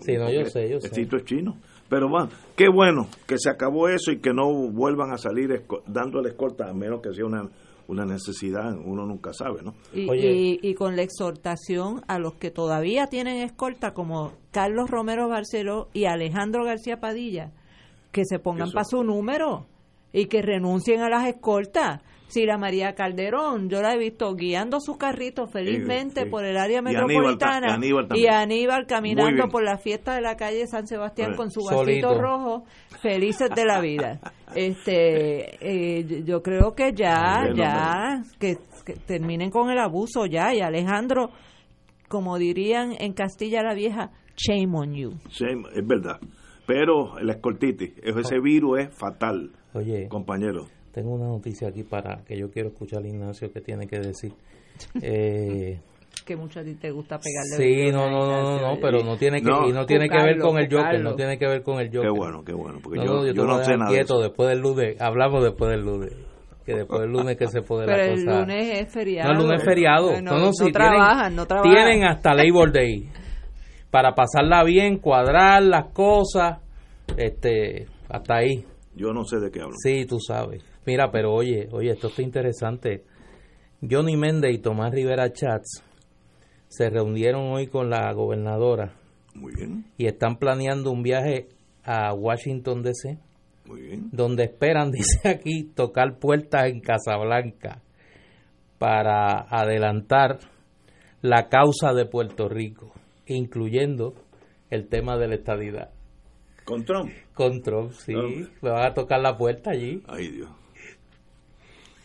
Speaker 2: sí, no, yo sé, yo sé.
Speaker 1: es chino. Pero bueno, qué bueno que se acabó eso y que no vuelvan a salir dándole escolta, a menos que sea una, una necesidad, uno nunca sabe, ¿no?
Speaker 3: Y, y, con la exhortación a los que todavía tienen escolta, como Carlos Romero Barceló y Alejandro García Padilla, que se pongan para su número y que renuncien a las escoltas Sí, la María Calderón, yo la he visto guiando su carrito felizmente por el área metropolitana. y Aníbal, caminando por la fiesta de la calle San Sebastián con su vasito rojo, felices de la vida. *laughs* Este, eh, yo creo que ya, ya, que, terminen con el abuso ya. Y Alejandro, como dirían en Castilla la Vieja, shame on you.
Speaker 1: es verdad. Pero la escoltitis, ese virus es fatal, Oye, compañero
Speaker 2: tengo una noticia aquí para que yo quiero escuchar a Ignacio que tiene que decir. *laughs* Eh,
Speaker 3: que mucho a ti te gusta pegarle.
Speaker 2: Sí, no, no, no, no, pero no tiene que, y no tiene que ver con el Joker, no tiene que ver con el Joker.
Speaker 1: Qué bueno, qué bueno, porque yo, yo, no sé nada.
Speaker 2: Quieto después del lunes, hablamos después del lunes. Que después del lunes que se puede
Speaker 3: pero la cosa. el lunes es feriado.
Speaker 2: No, el lunes es feriado.
Speaker 3: No, no, no trabajan, no trabajan.
Speaker 2: Tienen hasta Labor Day para pasarla bien, cuadrar las cosas, este, hasta ahí.
Speaker 1: Yo no sé de qué hablo.
Speaker 2: Sí, tú sabes. Mira, pero oye, oye, esto está interesante. Johnny Méndez y Tomás Rivera Chats se reunieron hoy con la gobernadora.
Speaker 1: Muy bien.
Speaker 2: Y están planeando un viaje a Washington DC.
Speaker 1: Muy bien.
Speaker 2: Donde esperan, *laughs* dice aquí, tocar puertas en Casablanca para adelantar la causa de Puerto Rico, incluyendo el tema de la estadidad.
Speaker 1: ¿Con Trump?
Speaker 2: Con Trump, sí. Me van a tocar la puerta allí.
Speaker 1: Ay, Dios.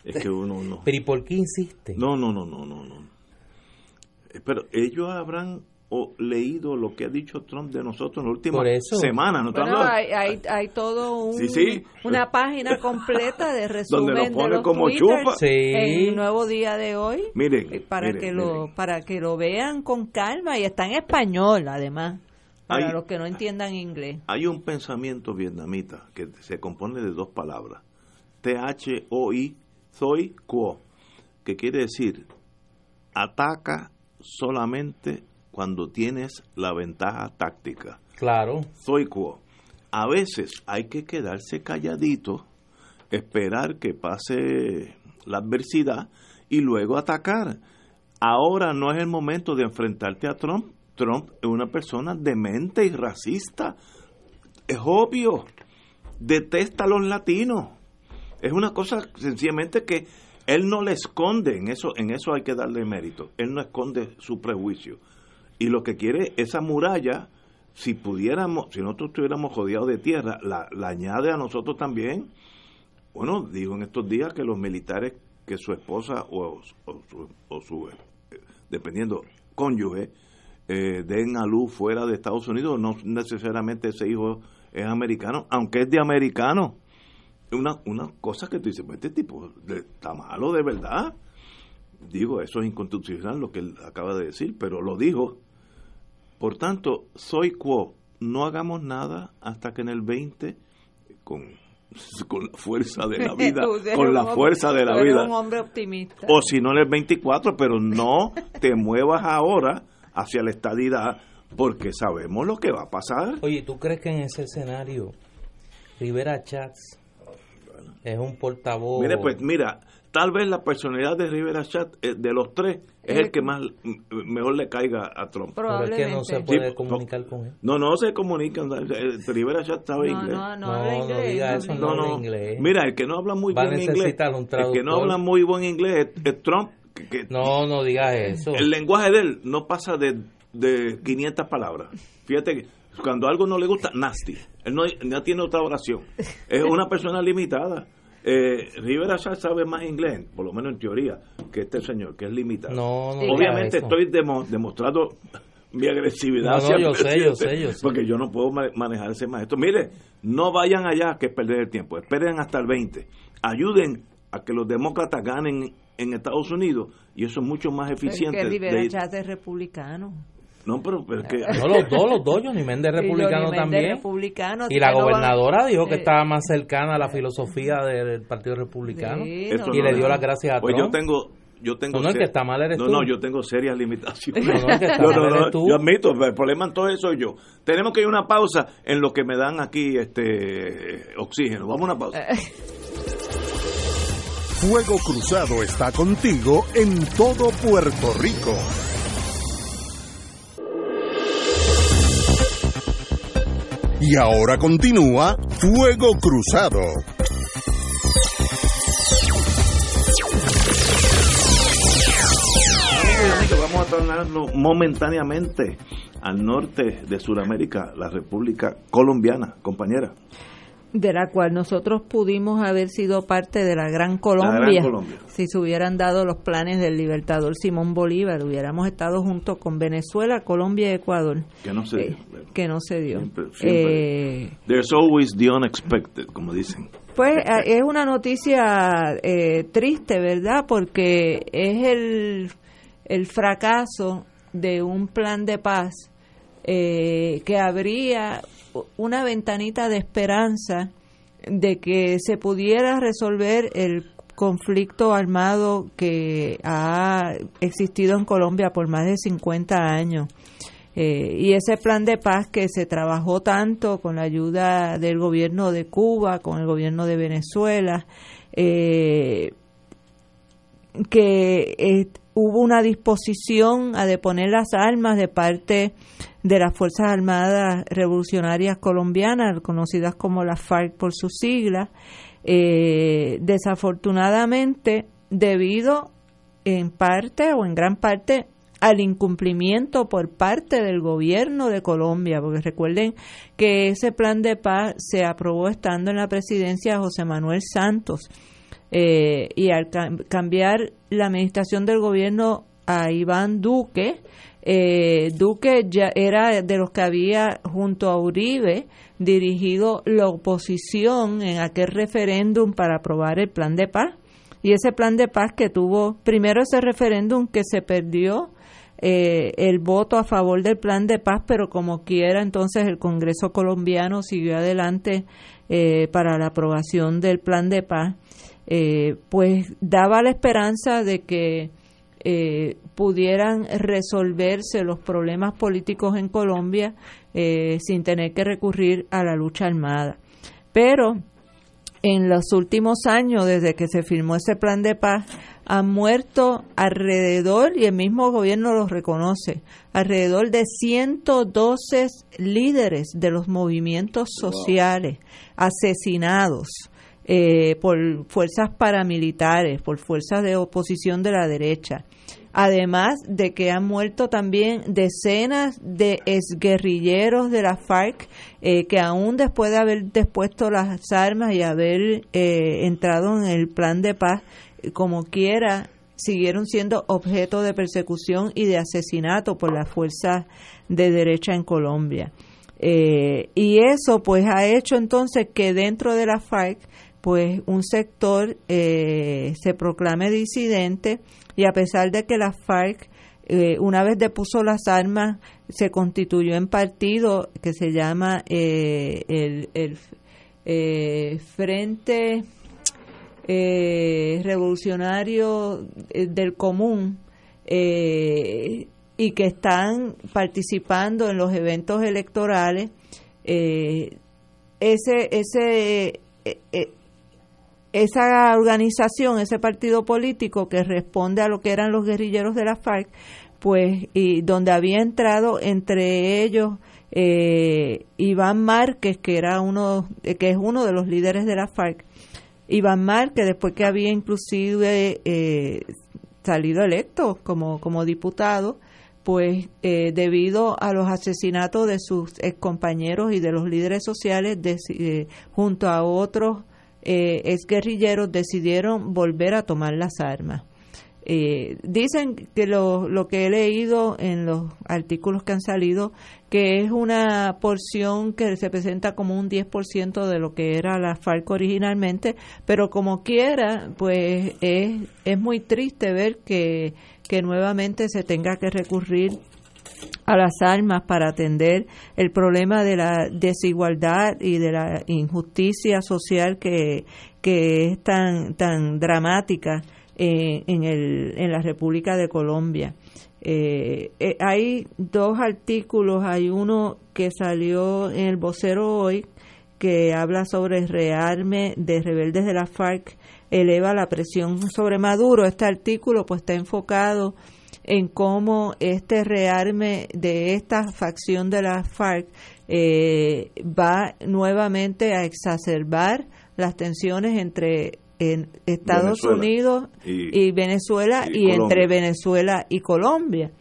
Speaker 1: Es que uno no.
Speaker 2: Pero ¿y por qué insiste?
Speaker 1: No, no, no, no, no. no. Eh, pero ellos habrán leído lo que ha dicho Trump de nosotros en la última semana. ¿no?
Speaker 3: Bueno, hay, hay, hay, todo un, una página completa de *laughs* resumen de los como en el nuevo día de hoy.
Speaker 1: Miren,
Speaker 3: eh, para que lo para que lo vean con calma y está en español además para los que no entiendan inglés.
Speaker 1: Hay un pensamiento vietnamita que se compone de dos palabras. T H O I soy quo, que quiere decir ataca solamente cuando tienes la ventaja táctica.
Speaker 2: Claro.
Speaker 1: Soy quo. A veces hay que quedarse calladito, esperar que pase la adversidad y luego atacar. Ahora no es el momento de enfrentarte a Trump. Trump es una persona demente y racista. Es obvio. Detesta a los latinos. Es una cosa sencillamente que él no le esconde, en eso, en eso hay que darle mérito, él no esconde su prejuicio. Y lo que quiere, esa muralla, si pudiéramos, si nosotros estuviéramos rodeados de tierra, la, añade a nosotros también. Bueno, dijo en estos días que los militares que su esposa o, su, eh, dependiendo, cónyuge, eh, den a luz fuera de Estados Unidos, no necesariamente ese hijo es americano, aunque es de americano una, una cosa que tú dices, pues este tipo está malo de verdad. Digo, eso es inconstitucional lo que él acaba de decir, pero lo dijo. Por tanto, soy quo, no hagamos nada hasta que en el 20, con, *laughs* con la fuerza de la vida, *laughs* con la fuerza de la vida.
Speaker 3: Un hombre optimista.
Speaker 1: O si no en el 24, pero no te muevas ahora hacia la estadidad, porque sabemos lo que va a pasar.
Speaker 2: Oye, ¿tú crees que en ese escenario Rivera Chats es un portavoz.
Speaker 1: Mire, pues mira, tal vez la personalidad de Rivera Chat, eh, de los tres, es el que más mejor le caiga a Trump.
Speaker 2: Pero es que no se puede comunicar con él.
Speaker 1: No, no se comunica. Eh, Rivera Chat sabe inglés.
Speaker 2: No, no, no, no diga eso, no, no, inglés.
Speaker 1: Mira, el que no habla muy bien inglés, el que no habla muy buen inglés es, Trump.
Speaker 2: no, no digas eso.
Speaker 1: El lenguaje de él no pasa de de 500 palabras. Fíjate que cuando algo no le gusta, nasty. Él no, no tiene otra oración. Es una persona limitada. Eh, Rivera sabe más inglés, por lo menos en teoría, que este señor, que es limitado. Obviamente estoy demostrando mi agresividad.
Speaker 2: No, yo sé, yo sé, yo sé.
Speaker 1: Porque yo no puedo manejar ese maestro. Mire, no vayan allá que perder el tiempo. Esperen hasta el 20. Ayuden a que los demócratas ganen en Estados Unidos y eso es mucho más eficiente.
Speaker 3: Es que Rivera ya es republicano.
Speaker 1: No, pero, pero que...
Speaker 2: No, los dos, los dos, Johnny Méndez *laughs* republicano también. y la gobernadora dijo que estaba más cercana a la filosofía del Partido Republicano y le dio las gracias a
Speaker 1: pues yo tengo yo tengo
Speaker 2: no, no, que está mal eres
Speaker 1: no,
Speaker 2: tú.
Speaker 1: No, yo tengo serias limitaciones. No, no, que está mal tú. Yo admito, el problema en todo eso soy yo. Tenemos que ir a una pausa en lo que me dan aquí este oxígeno. Vamos a una pausa.
Speaker 4: Fuego Cruzado está contigo en todo Puerto Rico. Y ahora continúa Fuego Cruzado.
Speaker 1: Vamos a tornarnos momentáneamente al norte de Sudamérica, la República Colombiana, compañera
Speaker 3: de la cual nosotros pudimos haber sido parte de la Gran Colombia, si se hubieran dado los planes del libertador Simón Bolívar, hubiéramos estado junto con Venezuela, Colombia y Ecuador.
Speaker 1: Que no se dio. Eh,
Speaker 3: que no se dio. Eh,
Speaker 1: There's always the unexpected, como dicen.
Speaker 3: Pues eh, es una noticia triste, ¿verdad? Porque es el, el fracaso de un plan de paz que habría una ventanita de esperanza de que se pudiera resolver el conflicto armado que ha existido en Colombia por más de 50 años. Eh, y ese plan de paz que se trabajó tanto con la ayuda del gobierno de Cuba, con el gobierno de Venezuela, eh, que eh, hubo una disposición a deponer las armas de parte de las Fuerzas Armadas Revolucionarias Colombianas, conocidas como las FARC por sus siglas, eh, desafortunadamente, debido en parte o en gran parte al incumplimiento por parte del gobierno de Colombia, porque recuerden que ese plan de paz se aprobó estando en la presidencia de José Manuel Santos eh, y al cambiar la administración del gobierno a Iván Duque, eh, Duque ya era de los que había junto a Uribe dirigido la oposición en aquel referéndum para aprobar el plan de paz. Y ese plan de paz que tuvo, primero ese referéndum que se perdió eh, el voto a favor del plan de paz, pero como quiera, entonces el Congreso colombiano siguió adelante eh, para la aprobación del plan de paz, pues daba la esperanza de que eh, pudieran resolverse los problemas políticos en Colombia eh, sin tener que recurrir a la lucha armada. Pero en los últimos años, desde que se firmó ese plan de paz, han muerto alrededor, y el mismo gobierno los reconoce, alrededor de 112 líderes de los movimientos sociales asesinados. Eh, por fuerzas paramilitares, por fuerzas de oposición de la derecha. Además de que han muerto también decenas de exguerrilleros de la FARC eh, que aún después de haber dispuesto las armas y haber eh, entrado en el plan de paz, como quiera, siguieron siendo objeto de persecución y de asesinato por las fuerzas de derecha en Colombia. y eso pues ha hecho entonces que dentro de la FARC pues un sector eh, se proclame disidente y a pesar de que la FARC eh, una vez depuso las armas se constituyó en partido que se llama eh, el, el Frente Revolucionario del Común y que están participando en los eventos electorales ese ese esa organización, ese partido político que responde a lo que eran los guerrilleros de la FARC, pues, y donde había entrado entre ellos eh, Iván Márquez, que era uno, que es uno de los líderes de la FARC. Iván Márquez, después que había inclusive eh, salido electo como, como diputado, pues eh, debido a los asesinatos de sus compañeros y de los líderes sociales, eh, junto a otros eh, exguerrilleros, decidieron volver a tomar las armas. Eh, dicen que lo, lo que he leído en los artículos que han salido, que es una porción que se presenta como un 10% de lo que era la FARC originalmente, pero como quiera, pues es, es muy triste ver que, que nuevamente se tenga que recurrir a las armas para atender el problema de la desigualdad y de la injusticia social que, que es tan, tan dramática eh, en, el, en la República de Colombia. Eh, eh, hay dos artículos, hay uno que salió en el vocero hoy que habla sobre el rearme de rebeldes de la FARC, eleva la presión sobre Maduro. Este artículo pues está enfocado en cómo este rearme de esta facción de la FARC va nuevamente a exacerbar las tensiones entre en Estados Unidos y, Venezuela y, entre Venezuela y Colombia.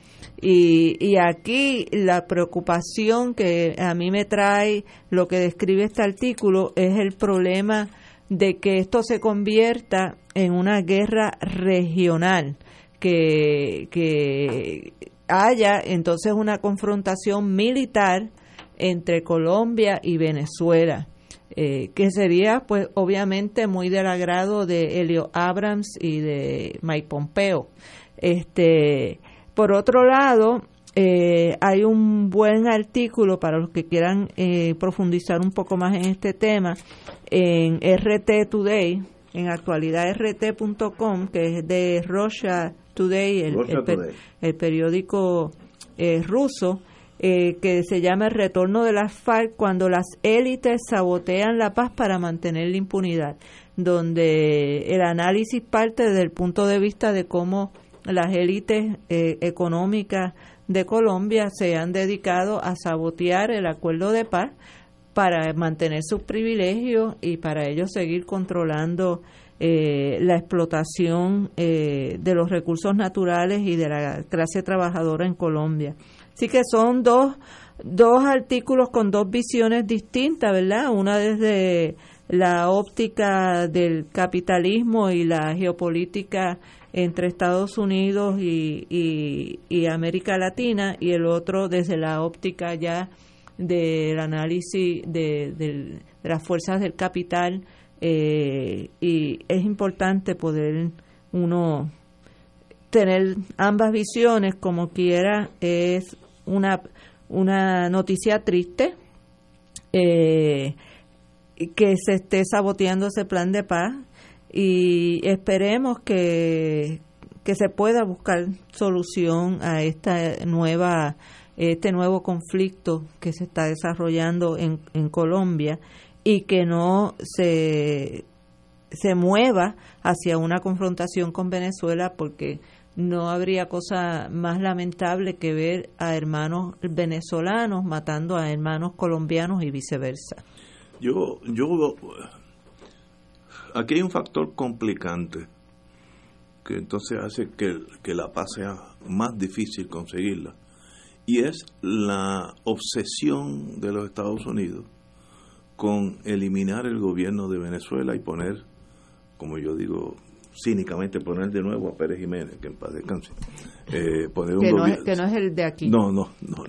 Speaker 3: Y, y aquí la preocupación que a mí me trae lo que describe este artículo es el problema de que esto se convierta en una guerra regional, que, que haya entonces una confrontación militar entre Colombia y Venezuela eh, que sería pues obviamente muy del agrado de Helio Abrams y de Mike Pompeo. Este, por otro lado, eh, hay un buen artículo para los que quieran eh, profundizar un poco más en este tema en RT Today, en actualidadrt.com, que es de Russia Today, el, el periódico ruso eh, que se llama El retorno de las FARC cuando las élites sabotean la paz para mantener la impunidad, donde el análisis parte desde el punto de vista de cómo las élites eh, económicas de Colombia se han dedicado a sabotear el acuerdo de paz para mantener sus privilegios y para ellos seguir controlando eh, la explotación de los recursos naturales y de la clase trabajadora en Colombia. Así que son dos, dos artículos con dos visiones distintas, ¿verdad? Una desde la óptica del capitalismo y la geopolítica entre Estados Unidos y, y, América Latina y el otro desde la óptica ya del análisis de, de, las fuerzas del capital eh, y es importante poder uno tener ambas visiones como quiera es una, una noticia triste eh, que se esté saboteando ese plan de paz y esperemos que, que se pueda buscar solución a esta nueva este nuevo conflicto que se está desarrollando en, en Colombia y que no se, se mueva hacia una confrontación con Venezuela porque no habría cosa más lamentable que ver a hermanos venezolanos matando a hermanos colombianos y viceversa.
Speaker 1: Yo, yo, aquí hay un factor complicante que entonces hace que, que la paz sea más difícil conseguirla y es la obsesión de los Estados Unidos con eliminar el gobierno de Venezuela y poner, como yo digo, cínicamente poner de nuevo a Pérez Jiménez, que en paz descanse.
Speaker 3: Eh, poner un que, no es, que, no es, el de aquí.
Speaker 1: No, no, no,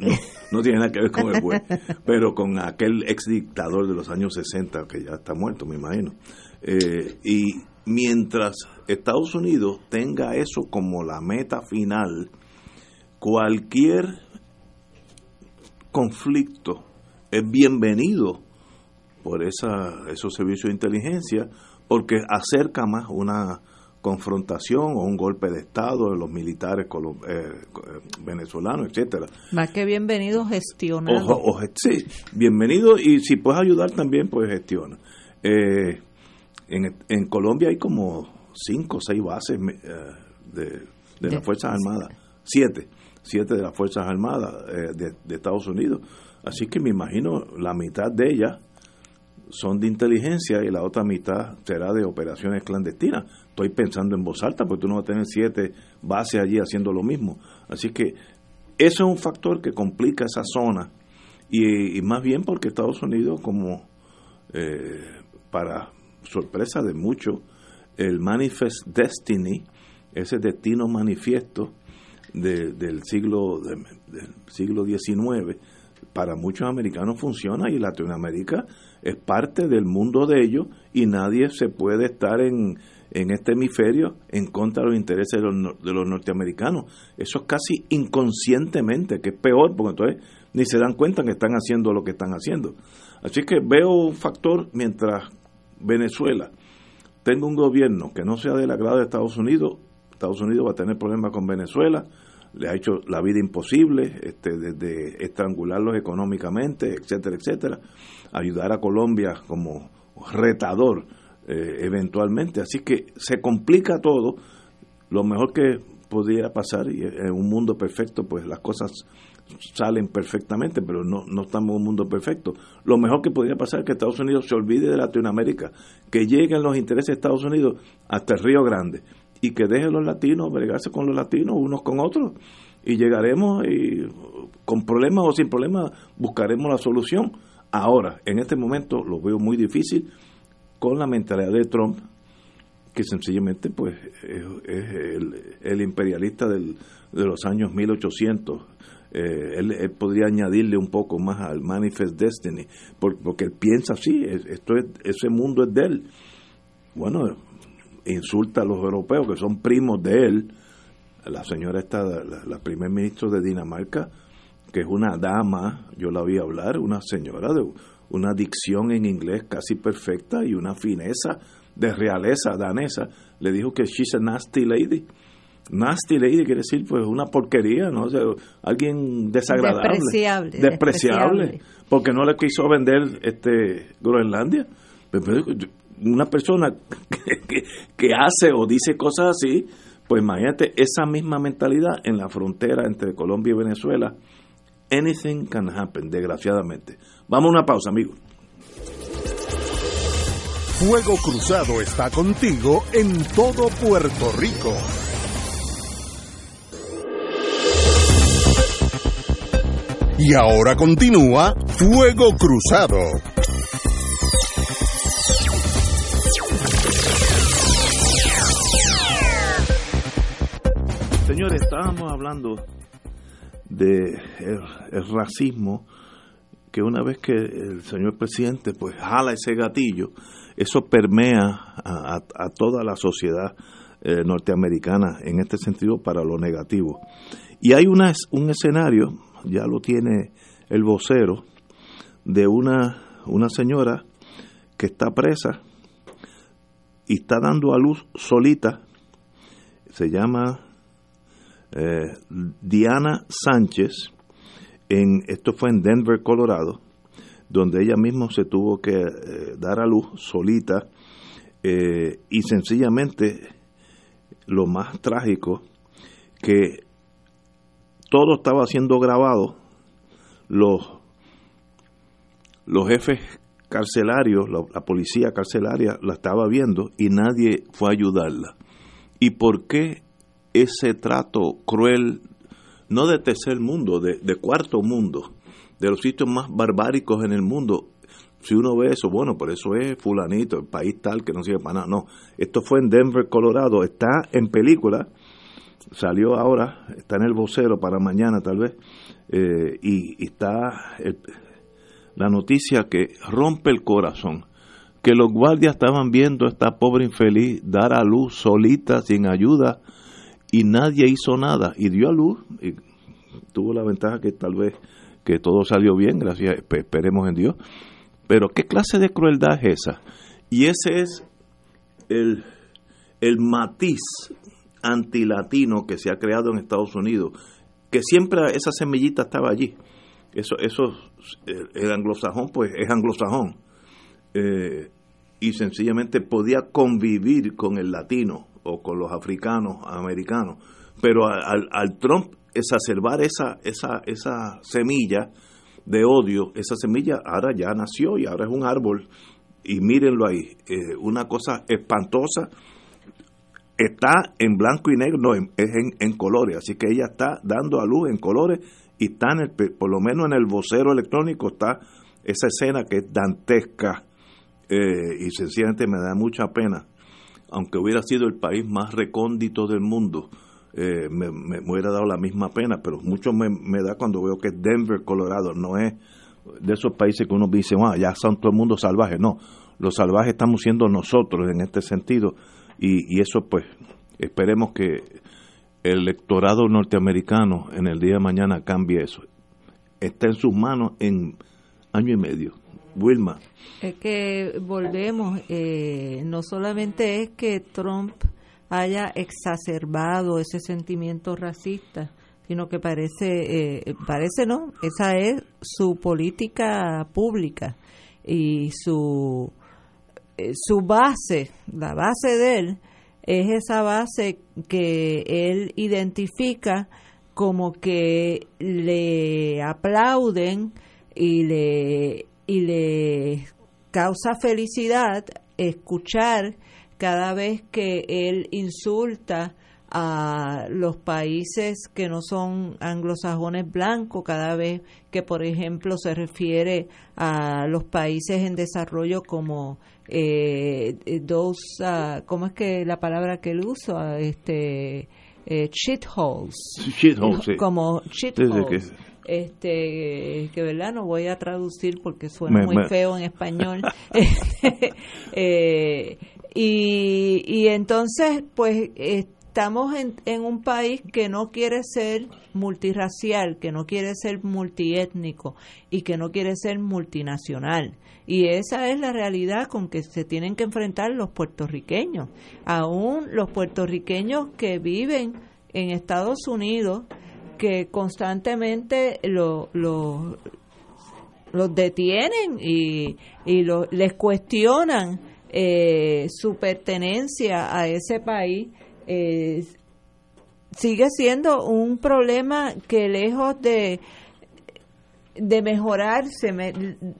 Speaker 1: no, tiene nada que ver con el juez, *laughs* pero con aquel ex dictador de los años 60 que ya está muerto, me imagino. Eh, y mientras Estados Unidos tenga eso como la meta final, cualquier conflicto es bienvenido por esa, esos servicios de inteligencia porque acerca más una confrontación o un golpe de Estado de los militares eh, venezolanos, etcétera.
Speaker 3: Más que bienvenido, gestiona.
Speaker 1: sí, bienvenido y si puedes ayudar también, pues gestiona. Eh, en, en, Colombia hay como cinco o seis bases eh, de, de, las Fuerzas Armadas, siete, siete de las Fuerzas Armadas de, de Estados Unidos. Así que me imagino la mitad de ellas son de inteligencia y la otra mitad será de operaciones clandestinas. Estoy pensando en voz alta porque tú no vas a tener siete bases allí haciendo lo mismo. Así que eso es un factor que complica esa zona y, más bien porque Estados Unidos, como eh, para sorpresa de muchos, el Manifest Destiny, ese destino manifiesto del siglo del siglo XIX, para muchos americanos funciona y Latinoamérica es parte del mundo de ellos y nadie se puede estar en, en este hemisferio en contra de los intereses de los, de los norteamericanos. Eso es casi inconscientemente, que es peor, porque entonces ni se dan cuenta que están haciendo lo que están haciendo. Así que veo un factor mientras Venezuela tenga un gobierno que no sea del agrado de Estados Unidos, Estados Unidos va a tener problemas con Venezuela, le ha hecho la vida imposible, este, desde estrangularlos económicamente, etcétera, etcétera, ayudar a Colombia como retador eh, eventualmente. Así que se complica todo. Lo mejor que podría pasar, y en un mundo perfecto, pues las cosas salen perfectamente, pero no, no estamos en un mundo perfecto. Lo mejor que podría pasar es que Estados Unidos se olvide de Latinoamérica, que lleguen los intereses de Estados Unidos hasta el Río Grande y que dejen los latinos bregarse con los latinos unos con otros y llegaremos y con problemas o sin problemas buscaremos la solución. Ahora, en este momento lo veo muy difícil con la mentalidad de Trump, que sencillamente pues es, el, imperialista de los años 1800. Eh, él, podría añadirle un poco más al Manifest Destiny, porque, él piensa así, esto es, ese mundo es de él. Bueno, insulta a los europeos que son primos de él. La señora está, la, la primer ministro de Dinamarca, que es una dama, yo la vi hablar, una señora de una dicción en inglés casi perfecta y una fineza de realeza danesa, le dijo que she's a nasty lady. Nasty lady quiere decir pues una porquería, ¿no? alguien desagradable.
Speaker 3: Despreciable,
Speaker 1: despreciable. Porque no le quiso vender este Groenlandia. Una persona que, que hace o dice cosas así, pues imagínate esa misma mentalidad en la frontera entre Colombia y Venezuela. Anything can happen, desgraciadamente. Vamos a una pausa, amigos.
Speaker 4: Fuego Cruzado está contigo en todo Puerto Rico. Y ahora continúa Fuego Cruzado.
Speaker 1: Señores, estábamos hablando de el racismo que una vez que el señor presidente pues jala ese gatillo, eso permea a, toda la sociedad eh, norteamericana en este sentido para lo negativo. Y hay un escenario, ya lo tiene el vocero, de una, una señora que está presa y está dando a luz solita, se llama eh, Diana Sánchez, esto fue en Denver, Colorado, donde ella misma se tuvo que eh, dar a luz solita eh, y sencillamente lo más trágico que todo estaba siendo grabado, los, los jefes carcelarios, la, la, policía carcelaria la estaba viendo y nadie fue a ayudarla. ¿Y por qué ese trato cruel no de tercer mundo, de, cuarto mundo, de los sitios más barbáricos en el mundo. Si uno ve eso, bueno, por eso es fulanito, el país tal que no sirve para nada. No, esto fue en Denver, Colorado, está en película, salió ahora, está en el vocero para mañana tal vez, eh, y, está la noticia que rompe el corazón que los guardias estaban viendo a esta pobre infeliz dar a luz solita, sin ayuda, y nadie hizo nada y dio a luz y tuvo la ventaja que tal vez que todo salió bien, gracias, esperemos en Dios. Pero ¿qué clase de crueldad es esa? Y ese es el, el matiz antilatino que se ha creado en Estados Unidos, que siempre esa semillita estaba allí. Eso, eso el anglosajón, pues es anglosajón. Eh, y sencillamente podía convivir con el latino o con los africanos americanos. Pero al, al Trump exacerbar esa, esa, esa semilla de odio, esa semilla ahora ya nació y ahora es un árbol. Y mírenlo ahí, eh, una cosa espantosa está en blanco y negro, no, es en, en, colores, así que ella está dando a luz en colores y está en el, por lo menos en el vocero electrónico está esa escena que es dantesca eh, y sencillamente me da mucha pena, aunque hubiera sido el país más recóndito del mundo, eh, me, hubiera dado la misma pena, pero mucho me, da cuando veo que Denver, Colorado, no es de esos países que uno dice, ah, ya son todo el mundo salvaje, no, los salvajes estamos siendo nosotros en este sentido y, y eso pues esperemos que el electorado norteamericano en el día de mañana cambie eso. Está en sus manos en año y medio. Wilma.
Speaker 3: Es que volvemos, eh, no solamente es que Trump haya exacerbado ese sentimiento racista, sino que parece, eh, parece no, esa es su política pública y su, eh, su base, la base de él, es esa base que él identifica como que le aplauden y le, y le causa felicidad escuchar cada vez que él insulta a los países que no son anglosajones blancos, cada vez que, por ejemplo, se refiere a los países en desarrollo como eh, dos, uh, ¿cómo es que la palabra que él usa? Este, eh, shitholes. Como shitholes este que verdad no voy a traducir porque suena muy feo en español. *laughs* *laughs* Eh, y, y entonces pues estamos en, en un país que no quiere ser multirracial que no quiere ser multiétnico y que no quiere ser multinacional. Y esa es la realidad con que se tienen que enfrentar los puertorriqueños. Aún los puertorriqueños que viven en Estados Unidos que constantemente lo, lo, los detienen y, y lo, les cuestionan eh, su pertenencia a ese país, eh, sigue siendo un problema que lejos de, de mejorarse,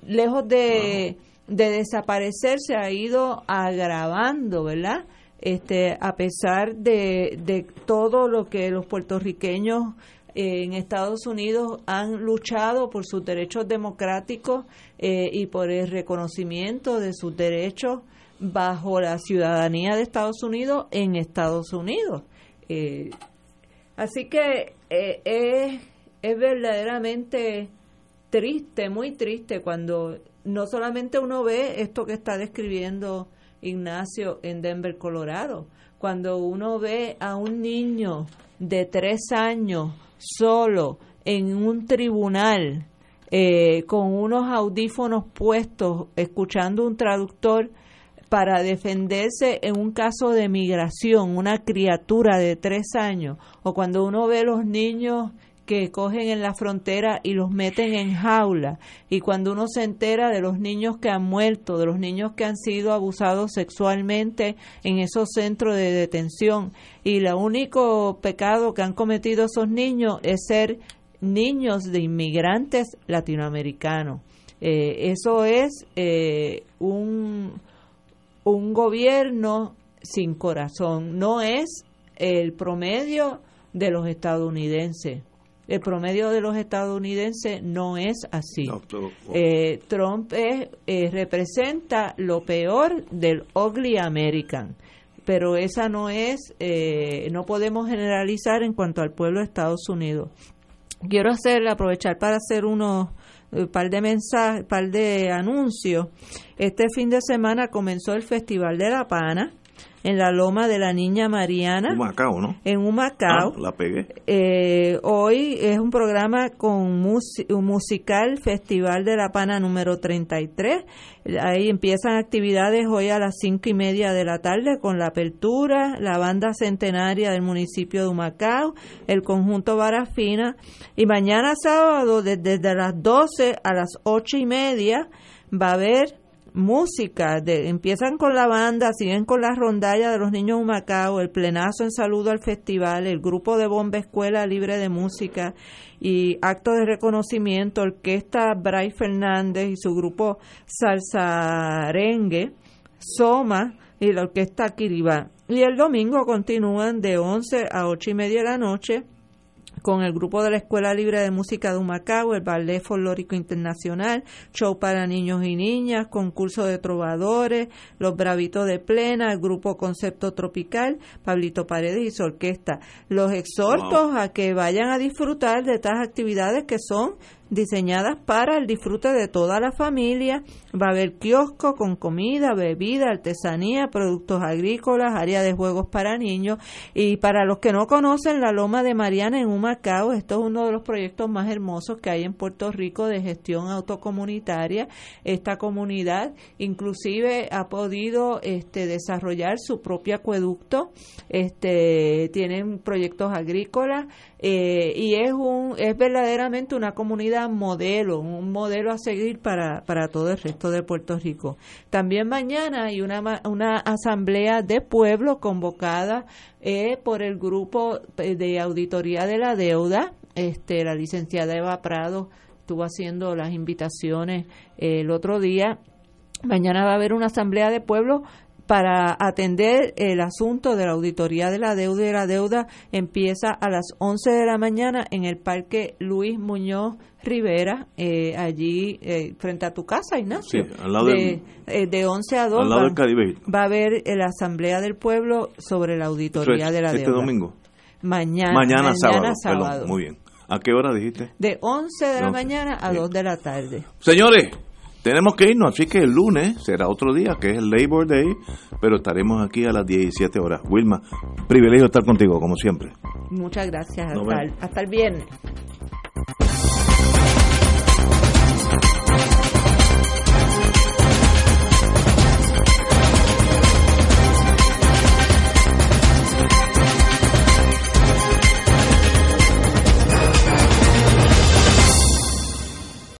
Speaker 3: lejos de, de desaparecer, se ha ido agravando, ¿verdad? Este, a pesar de, de todo lo que los puertorriqueños en Estados Unidos han luchado por sus derechos democráticos eh, y por el reconocimiento de sus derechos bajo la ciudadanía de Estados Unidos en Estados Unidos. Eh, así que eh, es, es verdaderamente triste, muy triste cuando no solamente uno ve esto que está describiendo Ignacio en Denver, Colorado, cuando uno ve a un niño de tres años solo en un tribunal eh, con unos audífonos puestos, escuchando un traductor para defenderse en un caso de migración, una criatura de tres años, o cuando uno ve los niños que cogen en la frontera y los meten en jaula. Y cuando uno se entera de los niños que han muerto, de los niños que han sido abusados sexualmente en esos centros de detención, y el único pecado que han cometido esos niños es ser niños de inmigrantes latinoamericanos. Eh, eso es eh, un, un gobierno sin corazón, no es el promedio de los estadounidenses el promedio de los estadounidenses no es así. Eh, Trump eh, representa lo peor del ugly American, pero esa no es, eh, no podemos generalizar en cuanto al pueblo de Estados Unidos. Quiero hacer, aprovechar para hacer unos par de mensajes, par de anuncios. Este fin de semana comenzó el Festival de la Pana en la Loma de la Niña Mariana.
Speaker 1: Humacao, ¿no?
Speaker 3: En Humacao.
Speaker 1: Ah, la pegué.
Speaker 3: Eh, hoy es un programa con un musical Festival de la Pana número 33. Ahí empiezan actividades hoy a las cinco y media de la tarde con la apertura, la banda centenaria del municipio de Humacao, el conjunto Barafina. Y mañana sábado, desde, desde las 12 a las ocho y media, va a haber música, de, empiezan con la banda, siguen con la rondalla de los niños Humacao, el plenazo en saludo al festival, el grupo de bomba escuela libre de música y acto de reconocimiento, orquesta Bray Fernández y su grupo Salsarengue, Soma, y la orquesta Kiribá. Y el domingo continúan de 11 a 8 y media de la noche con el grupo de la Escuela Libre de Música de Humacao, el Ballet Folclórico Internacional, show para niños y niñas, concurso de trovadores, los Bravitos de Plena, el grupo Concepto Tropical, Pablito Paredes y su orquesta. Los exhortos a que vayan a disfrutar de estas actividades que son diseñadas para el disfrute de toda la familia. Va a haber kiosco con comida, bebida, artesanía, productos agrícolas, área de juegos para niños. Y para los que no conocen la Loma de Mariana en Humacao, esto es uno de los proyectos más hermosos que hay en Puerto Rico de gestión autocomunitaria. Esta comunidad inclusive ha podido este, desarrollar su propio acueducto. Este, tienen proyectos agrícolas eh, y es, un, es verdaderamente una comunidad modelo, un modelo a seguir para, para todo el resto de Puerto Rico. También mañana hay una, una asamblea de pueblo convocada eh, por el grupo de auditoría de la deuda. Este, la licenciada Eva Prado estuvo haciendo las invitaciones eh, el otro día Mañana va a haber una asamblea de pueblo para atender el asunto de la auditoría de la deuda y la deuda empieza a las 11 de la mañana en el Parque Luis Muñoz Rivera, eh, allí eh, frente a tu casa, Ignacio.
Speaker 1: Sí, al lado
Speaker 3: de, eh, de 11 a 2
Speaker 1: al lado va, del Caribe.
Speaker 3: va a haber la Asamblea del Pueblo sobre la auditoría de la
Speaker 1: este
Speaker 3: deuda.
Speaker 1: domingo?
Speaker 3: Mañana,
Speaker 1: mañana,
Speaker 3: mañana
Speaker 1: sábado. Perdón, muy bien. ¿A qué hora dijiste?
Speaker 3: De 11 de la
Speaker 1: No,
Speaker 3: mañana a
Speaker 1: bien.
Speaker 3: 2 de la tarde.
Speaker 1: Señores, tenemos que irnos, así que el lunes será otro día, que es el Labor Day, pero estaremos aquí a las 17 horas. Wilma, privilegio estar contigo, como siempre.
Speaker 3: Muchas gracias. El- hasta el viernes.